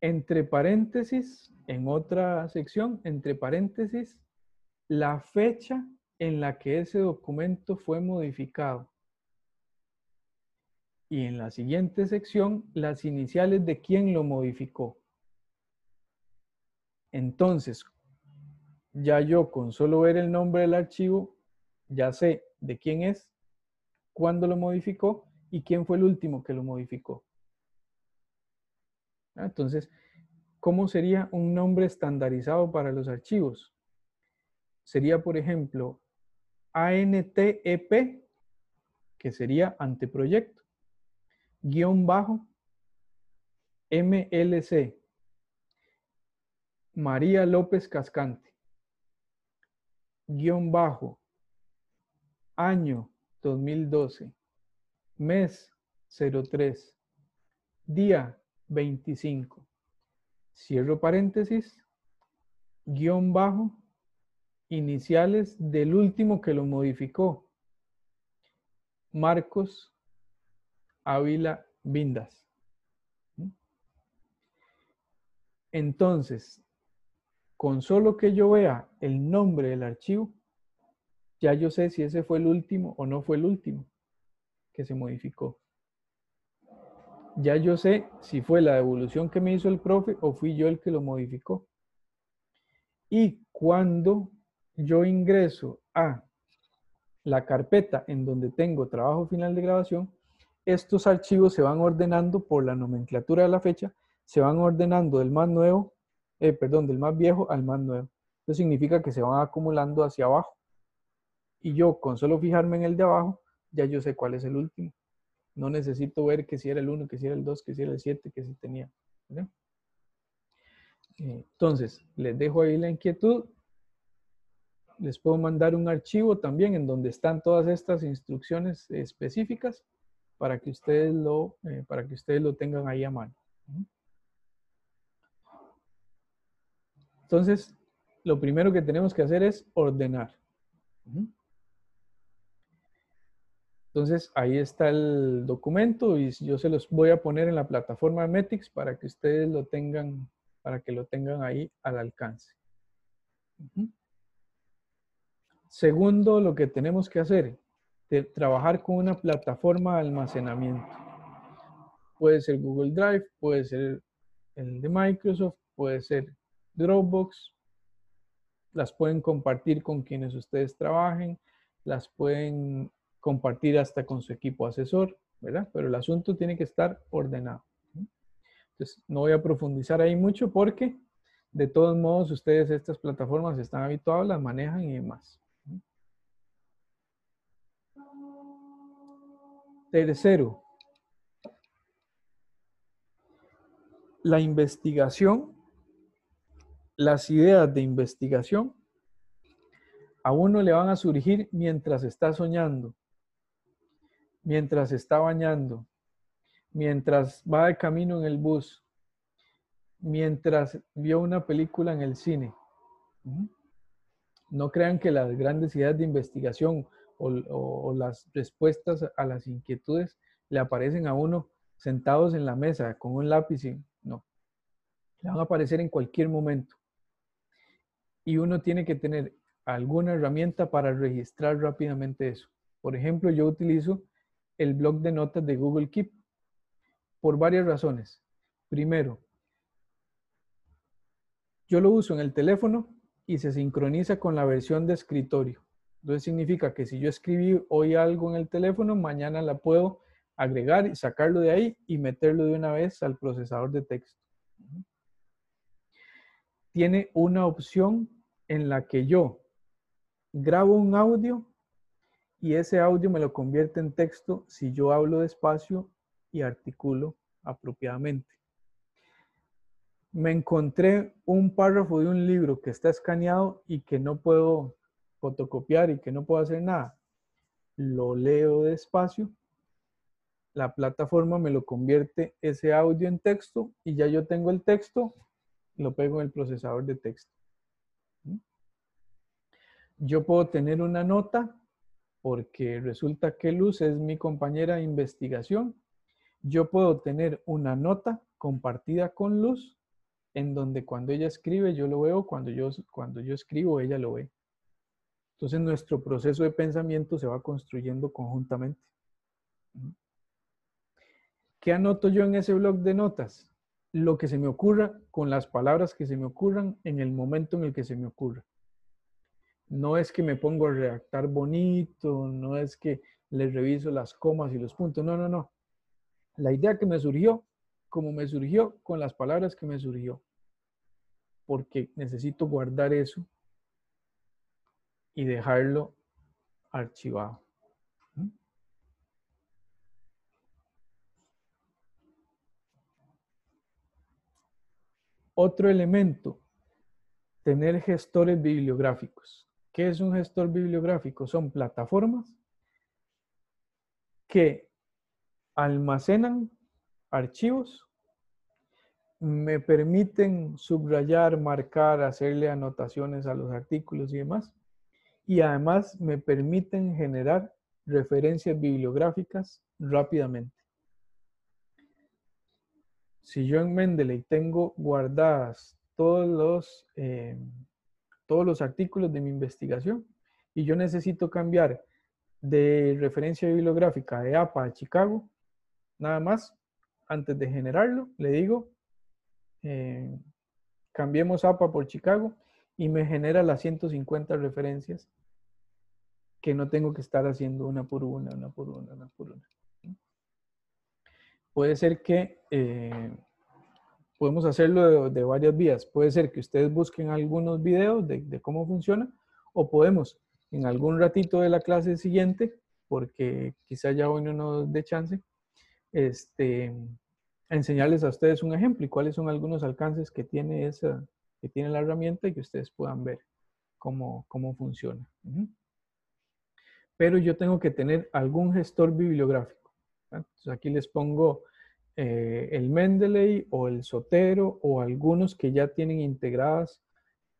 Entre paréntesis, en otra sección, entre paréntesis, la fecha en la que ese documento fue modificado. Y en la siguiente sección, las iniciales de quién lo modificó. Entonces, ya yo con solo ver el nombre del archivo, ya sé de quién es, cuándo lo modificó y quién fue el último que lo modificó. Ah, entonces, ¿cómo sería un nombre estandarizado para los archivos? Sería, por ejemplo, ANTEP, que sería anteproyecto, guion bajo, MLC, María López Cascante guion bajo, año 2012, mes 03, día 25, cierro paréntesis, guion bajo, iniciales del último que lo modificó, Marcos Ávila Vindas. Entonces, con solo que yo vea el nombre del archivo, ya yo sé si ese fue el último o no fue el último que se modificó. Ya yo sé si fue la devolución que me hizo el profe o fui yo el que lo modificó. Y cuando yo ingreso a la carpeta en donde tengo trabajo final de grabación, estos archivos se van ordenando por la nomenclatura de la fecha, se van ordenando del más nuevo eh, perdón, del más viejo al más nuevo. Eso significa que se van acumulando hacia abajo. Y yo con solo fijarme en el de abajo, ya yo sé cuál es el último. No necesito ver que si era el 1, que si era el 2, que si era el 7, que si tenía. Entonces, les dejo ahí la inquietud. Les puedo mandar un archivo también en donde están todas estas instrucciones específicas para que ustedes lo, eh, para que ustedes lo tengan ahí a mano. Entonces, lo primero que tenemos que hacer es ordenar. Entonces ahí está el documento y yo se los voy a poner en la plataforma de Metix para que ustedes lo tengan, para que lo tengan ahí al alcance. Segundo, lo que tenemos que hacer, de trabajar con una plataforma de almacenamiento. Puede ser Google Drive, puede ser el de Microsoft, puede ser Dropbox. Las pueden compartir con quienes ustedes trabajen, las pueden compartir hasta con su equipo asesor, ¿verdad? Pero el asunto tiene que estar ordenado. Entonces, no voy a profundizar ahí mucho porque de todos modos ustedes estas plataformas están habituados, las manejan y demás. Tercero, la investigación, las ideas de investigación a uno le van a surgir mientras está soñando, mientras está bañando, mientras va de camino en el bus, mientras vio una película en el cine. No crean que las grandes ideas de investigación o, las respuestas a las inquietudes le aparecen a uno sentados en la mesa con un lápiz. No, le van a aparecer en cualquier momento. Y uno tiene que tener alguna herramienta para registrar rápidamente eso. Por ejemplo, yo utilizo el blog de notas de Google Keep por varias razones. Primero, yo lo uso en el teléfono y se sincroniza con la versión de escritorio. Entonces significa que si yo escribí hoy algo en el teléfono, mañana la puedo agregar y sacarlo de ahí y meterlo de una vez al procesador de texto. Tiene una opción en la que yo grabo un audio y ese audio me lo convierte en texto si yo hablo despacio y articulo apropiadamente. Me encontré un párrafo de un libro que está escaneado y que no puedo fotocopiar y que no puedo hacer nada. Lo leo despacio. La plataforma me lo convierte ese audio en texto y ya yo tengo el texto, lo pego en el procesador de texto. Yo puedo tener una nota porque resulta que Luz es mi compañera de investigación. Yo puedo tener una nota compartida con Luz en donde cuando ella escribe yo lo veo, cuando yo, cuando yo escribo ella lo ve. Entonces nuestro proceso de pensamiento se va construyendo conjuntamente. ¿Qué anoto yo en ese blog de notas? Lo que se me ocurra con las palabras que se me ocurran en el momento en el que se me ocurra no es que me pongo a redactar bonito, no es que le reviso las comas y los puntos, no, no, no. La idea que me surgió, como me surgió, con las palabras que me surgió, porque necesito guardar eso y dejarlo archivado. Otro elemento, tener gestores bibliográficos. ¿Qué es un gestor bibliográfico? Son plataformas que almacenan archivos, me permiten subrayar, marcar, hacerle anotaciones a los artículos y demás, y además me permiten generar referencias bibliográficas rápidamente. Si yo en Mendeley tengo guardadas todos los eh, todos los artículos de mi investigación y yo necesito cambiar de referencia bibliográfica de APA a Chicago, nada más, antes de generarlo, le digo, eh, cambiemos APA por Chicago y me genera las 150 referencias que no tengo que estar haciendo una por una, una por una, una por una. Puede ser que eh, podemos hacerlo de, varias vías. Puede ser que ustedes busquen algunos videos de, cómo funciona o podemos en algún ratito de la clase siguiente, porque quizá ya hoy no nos dé chance, este, enseñarles a ustedes un ejemplo y cuáles son algunos alcances que tiene, esa, que tiene la herramienta y que ustedes puedan ver cómo, cómo funciona. Pero yo tengo que tener algún gestor bibliográfico. Entonces aquí les pongo eh, el Mendeley o el Sotero o algunos que ya tienen integradas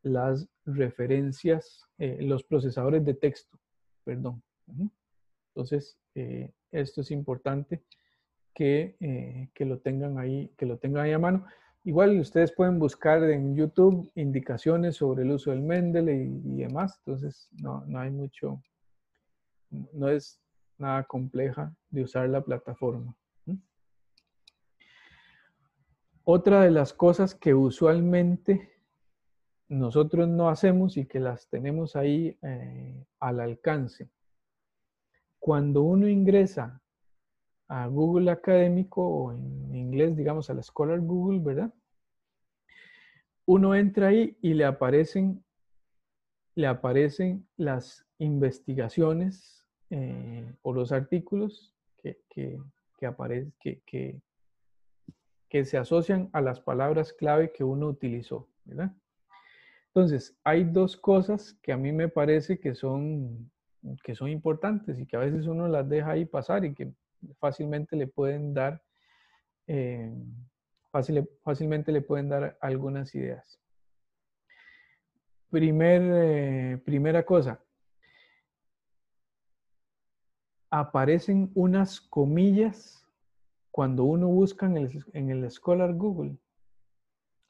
las referencias, eh, los procesadores de texto, perdón. Entonces, eh, esto es importante que, que, lo tengan ahí, que lo tengan ahí a mano. Igual ustedes pueden buscar en YouTube indicaciones sobre el uso del Mendeley y, demás, entonces no, no, hay mucho, no es nada compleja de usar la plataforma. Otra de las cosas que usualmente nosotros no hacemos y que las tenemos ahí eh, al alcance. Cuando uno ingresa a Google Académico o en inglés, digamos, a la Scholar Google, ¿verdad? Uno entra ahí y le aparecen, le aparecen las investigaciones eh, o los artículos que, que, que, que, se asocian a las palabras clave que uno utilizó, ¿verdad? Entonces, hay dos cosas que a mí me parece que son, que son importantes y que a veces uno las deja ahí pasar y que fácilmente le pueden dar, eh, fácilmente le pueden dar algunas ideas. Primer, eh, primera cosa, aparecen unas comillas cuando uno busca en el, en el Scholar Google.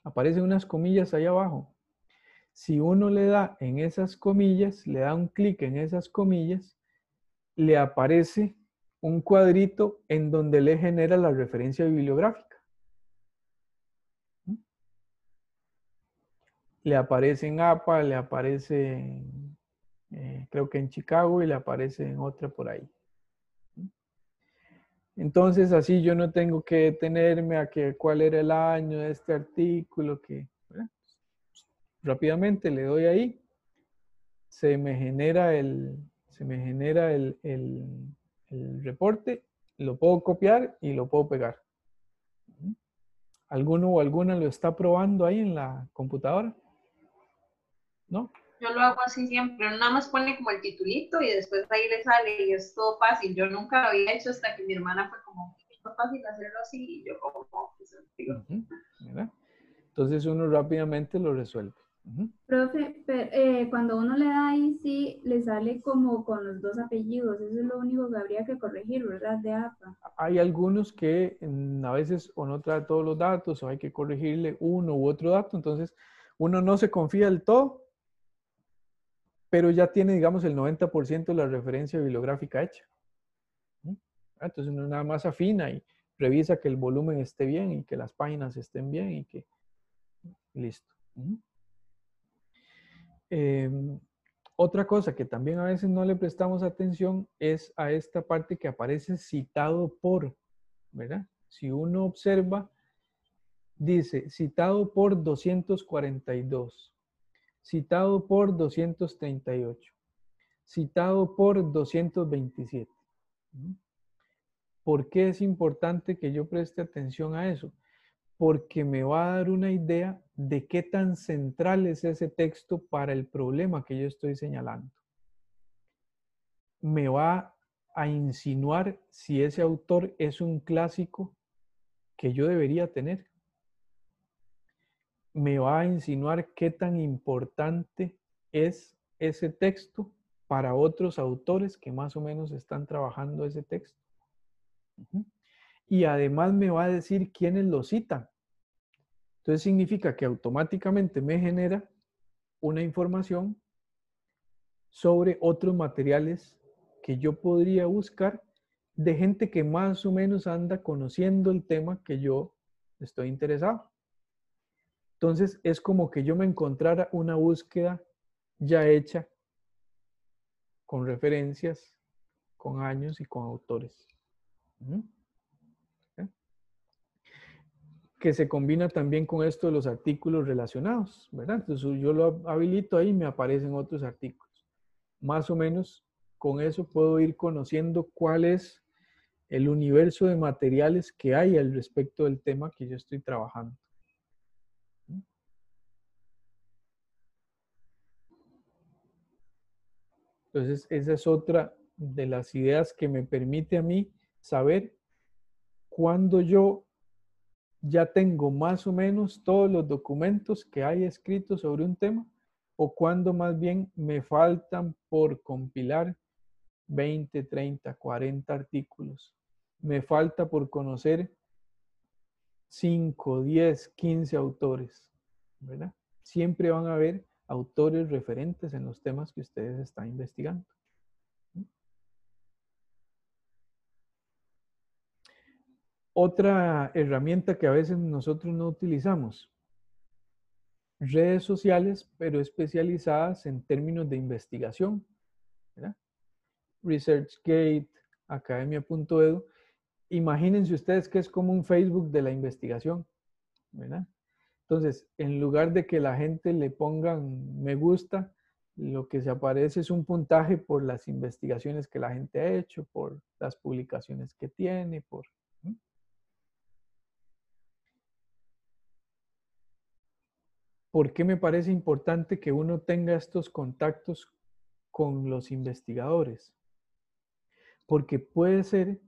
Aparecen unas comillas ahí abajo. Si uno le da en esas comillas, le da un clic en esas comillas, le aparece un cuadrito en donde le genera la referencia bibliográfica. ¿Mm? Le aparece en APA, le aparece, eh, creo que en Chicago y le aparece en otra por ahí. Entonces, así yo no tengo que detenerme a que cuál era el año de este artículo, que rápidamente le doy ahí, se me genera el, se me genera el, el reporte, lo puedo copiar y lo puedo pegar. ¿Alguno o alguna lo está probando ahí en la computadora? ¿No? Yo lo hago así siempre, nada más pone como el titulito y después ahí le sale y es todo fácil. Yo nunca lo había hecho hasta que mi hermana fue como, es fácil hacerlo así y yo como, pues, Entonces uno rápidamente lo resuelve. Profe, eh, cuando uno le da ahí sí le sale como con los dos apellidos, eso es lo único que habría que corregir, ¿verdad? De APA. Hay algunos que a veces o no trae todos los datos o hay que corregirle uno u otro dato, entonces uno no se confía del todo, pero ya tiene, digamos, el 90% de la referencia bibliográfica hecha. Entonces uno nada más afina y revisa que el volumen esté bien y que las páginas estén bien y que listo. Em, otra cosa que también a veces no le prestamos atención es a esta parte que aparece citado por. Si uno observa, dice citado por 242, citado por 238, citado por 227. ¿Por qué es importante que yo preste atención a eso? porque me va a dar una idea de qué tan central es ese texto para el problema que yo estoy señalando. Me va a insinuar si ese autor es un clásico que yo debería tener. Me va a insinuar qué tan importante es ese texto para otros autores que más o menos están trabajando ese texto y además me va a decir quiénes lo citan. Entonces significa que automáticamente me genera una información sobre otros materiales que yo podría buscar de gente que más o menos anda conociendo el tema que yo estoy interesado. Entonces es como que yo me encontrara una búsqueda ya hecha con referencias, con años y con autores que se combina también con esto de los artículos relacionados. Entonces yo lo habilito ahí y me aparecen otros artículos. Más o menos con eso puedo ir conociendo cuál es el universo de materiales que hay al respecto del tema que yo estoy trabajando. Entonces, esa es otra de las ideas que me permite a mí saber cuándo yo ya tengo más o menos todos los documentos que hay escritos sobre un tema o cuando más bien me faltan por compilar 20, 30, 40 artículos. Me falta por conocer 5, 10, 15 autores, ¿verdad? Siempre van a haber autores referentes en los temas que ustedes están investigando. Otra herramienta que a veces nosotros no utilizamos, redes sociales, pero especializadas en términos de investigación. ResearchGate, academia.edu. Imagínense ustedes que es como un Facebook de la investigación. Entonces, en lugar de que la gente le pongan me gusta, lo que se aparece es un puntaje por las investigaciones que la gente ha hecho, por las publicaciones que tiene, por ¿Por qué me parece importante que uno tenga estos contactos con los investigadores? Porque puede ser,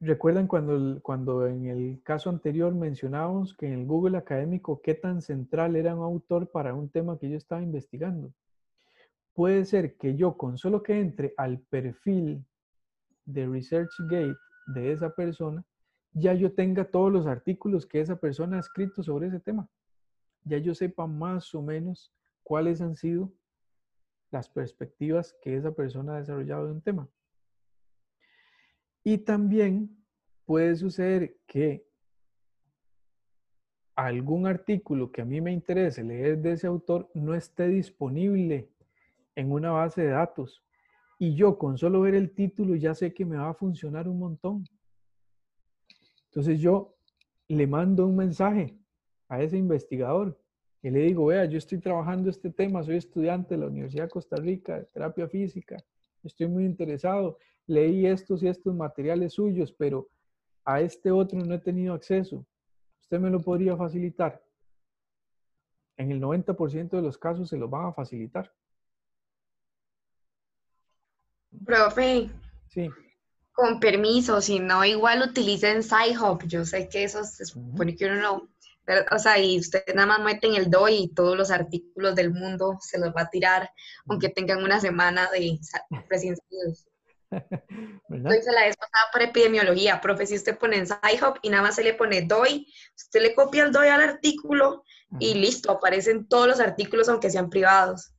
recuerdan cuando, cuando en el caso anterior mencionábamos que en el Google académico qué tan central era un autor para un tema que yo estaba investigando. Puede ser que yo con solo que entre al perfil de ResearchGate de esa persona, ya yo tenga todos los artículos que esa persona ha escrito sobre ese tema. Ya yo sepa más o menos cuáles han sido las perspectivas que esa persona ha desarrollado de un tema. Y también puede suceder que algún artículo que a mí me interese leer de ese autor no esté disponible en una base de datos. Y yo con solo ver el título ya sé que me va a funcionar un montón. Entonces yo le mando un mensaje a ese investigador y le digo, vea, yo estoy trabajando este tema, soy estudiante de la Universidad de Costa Rica de terapia física, estoy muy interesado, leí estos y estos materiales suyos, pero a este otro no he tenido acceso. ¿Usted me lo podría facilitar? En el 90% de los casos se lo van a facilitar. Profe. Sí con permiso, si no, igual utilicen SciHub. Yo sé que eso se supone que uno no. Pero, o sea, y ustedes nada más meten el DOI y todos los artículos del mundo se los va a tirar, aunque tengan una semana de recién [LAUGHS] Hice la vez pasada por epidemiología, profe, si usted pone en SciHub y nada más se le pone DOI, usted le copia el DOI al artículo y listo, aparecen todos los artículos aunque sean privados.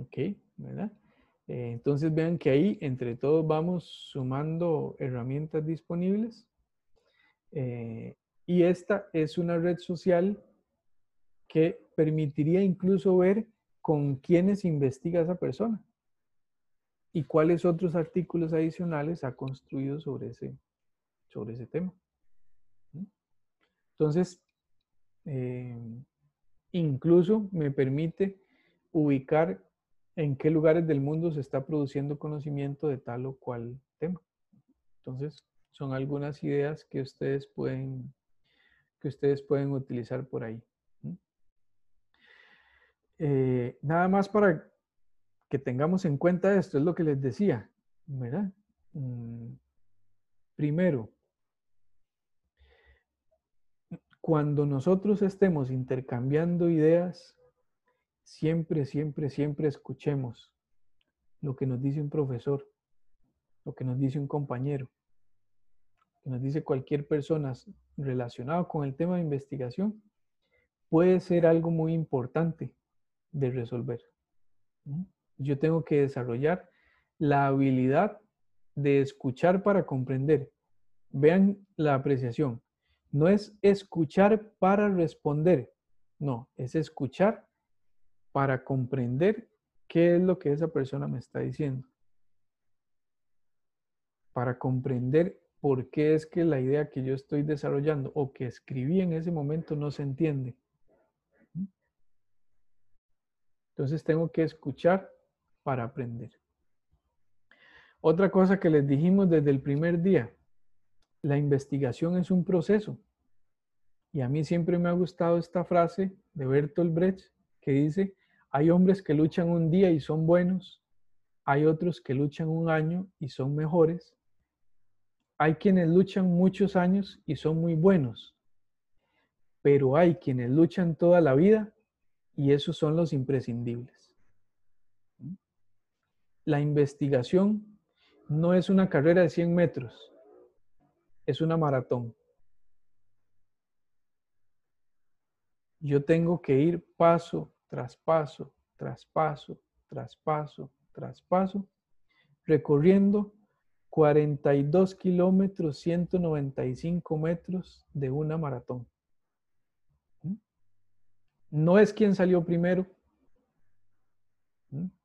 Ok, ¿verdad? Eh, entonces vean que ahí entre todos vamos sumando herramientas disponibles. Eh, y esta es una red social que permitiría incluso ver con quiénes investiga esa persona y cuáles otros artículos adicionales ha construido sobre ese, sobre ese tema. Entonces, eh, incluso me permite ubicar en qué lugares del mundo se está produciendo conocimiento de tal o cual tema. Entonces, son algunas ideas que ustedes pueden, que ustedes pueden utilizar por ahí. Eh, nada más para que tengamos en cuenta esto, es lo que les decía, ¿verdad? Mm, primero, cuando nosotros estemos intercambiando ideas, siempre, siempre, siempre escuchemos lo que nos dice un profesor, lo que nos dice un compañero, lo que nos dice cualquier persona relacionado con el tema de investigación, puede ser algo muy importante de resolver. Yo tengo que desarrollar la habilidad de escuchar para comprender. Vean la apreciación. No es escuchar para responder, no, es escuchar para comprender qué es lo que esa persona me está diciendo. Para comprender por qué es que la idea que yo estoy desarrollando o que escribí en ese momento no se entiende. Entonces tengo que escuchar para aprender. Otra cosa que les dijimos desde el primer día, la investigación es un proceso. Y a mí siempre me ha gustado esta frase de Bertolt Brecht que dice, hay hombres que luchan un día y son buenos, hay otros que luchan un año y son mejores, hay quienes luchan muchos años y son muy buenos, pero hay quienes luchan toda la vida y esos son los imprescindibles. La investigación no es una carrera de 100 metros, es una maratón. Yo tengo que ir paso tras paso, tras paso, tras paso, tras paso, recorriendo 42 kilómetros, 195 metros de una maratón. ¿Mm? No es quien salió primero.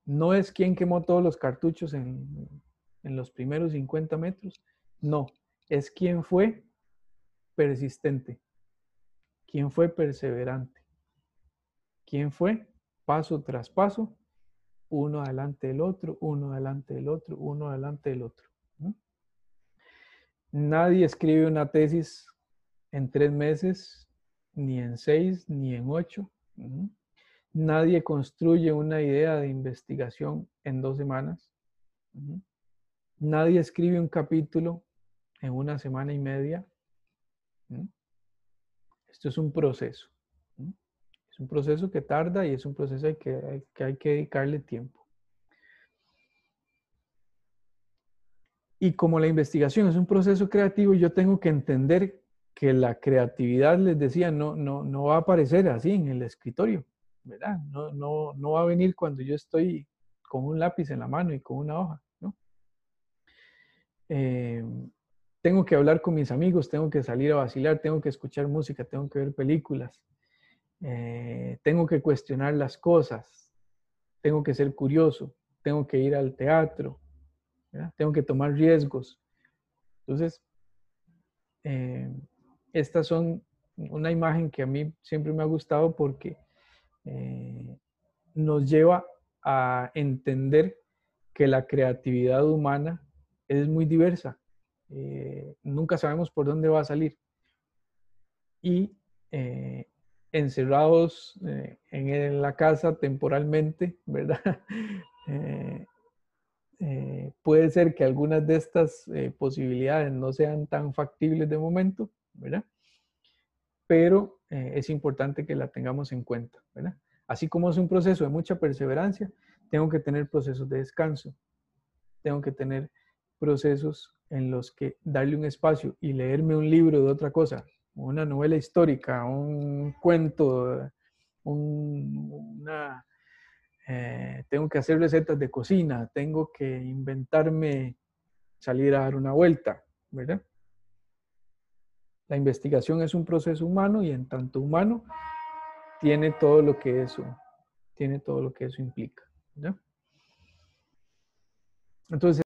No es quien quemó todos los cartuchos en, en los primeros 50 metros, no, es quien fue persistente, quien fue perseverante, quien fue paso tras paso, uno adelante del otro, uno adelante del otro, uno adelante del otro. Nadie escribe una tesis en tres meses, ni en seis, ni en ocho. Nadie construye una idea de investigación en dos semanas. Nadie escribe un capítulo en una semana y media. Esto es un proceso. Es un proceso que tarda y es un proceso que que, hay que dedicarle tiempo. Y como la investigación es un proceso creativo, yo tengo que entender que la creatividad, les decía, no, no, no va a aparecer así en el escritorio, No, no, no va a venir cuando yo estoy con un lápiz en la mano y con una hoja, ¿no? Eh, tengo que hablar con mis amigos, tengo que salir a vacilar, tengo que escuchar música, tengo que ver películas, eh, tengo que cuestionar las cosas, tengo que ser curioso, tengo que ir al teatro, tengo que tomar riesgos. Entonces, eh, estas son una imagen que a mí siempre me ha gustado porque eh, nos lleva a entender que la creatividad humana es muy diversa. Eh, nunca sabemos por dónde va a salir. Y encerrados en la casa temporalmente, [LAUGHS] ¿verdad? Eh, puede ser que algunas de estas eh, posibilidades no sean tan factibles de momento, ¿verdad? Pero eh, es importante que la tengamos en cuenta, ¿verdad? Así como es un proceso de mucha perseverancia, tengo que tener procesos de descanso, tengo que tener procesos en los que darle un espacio y leerme un libro de otra cosa, una novela histórica, un cuento, eh, tengo que hacer recetas de cocina, tengo que inventarme salir a dar una vuelta, ¿verdad? La investigación es un proceso humano y en tanto humano tiene todo lo que eso, tiene todo lo que eso implica. Entonces,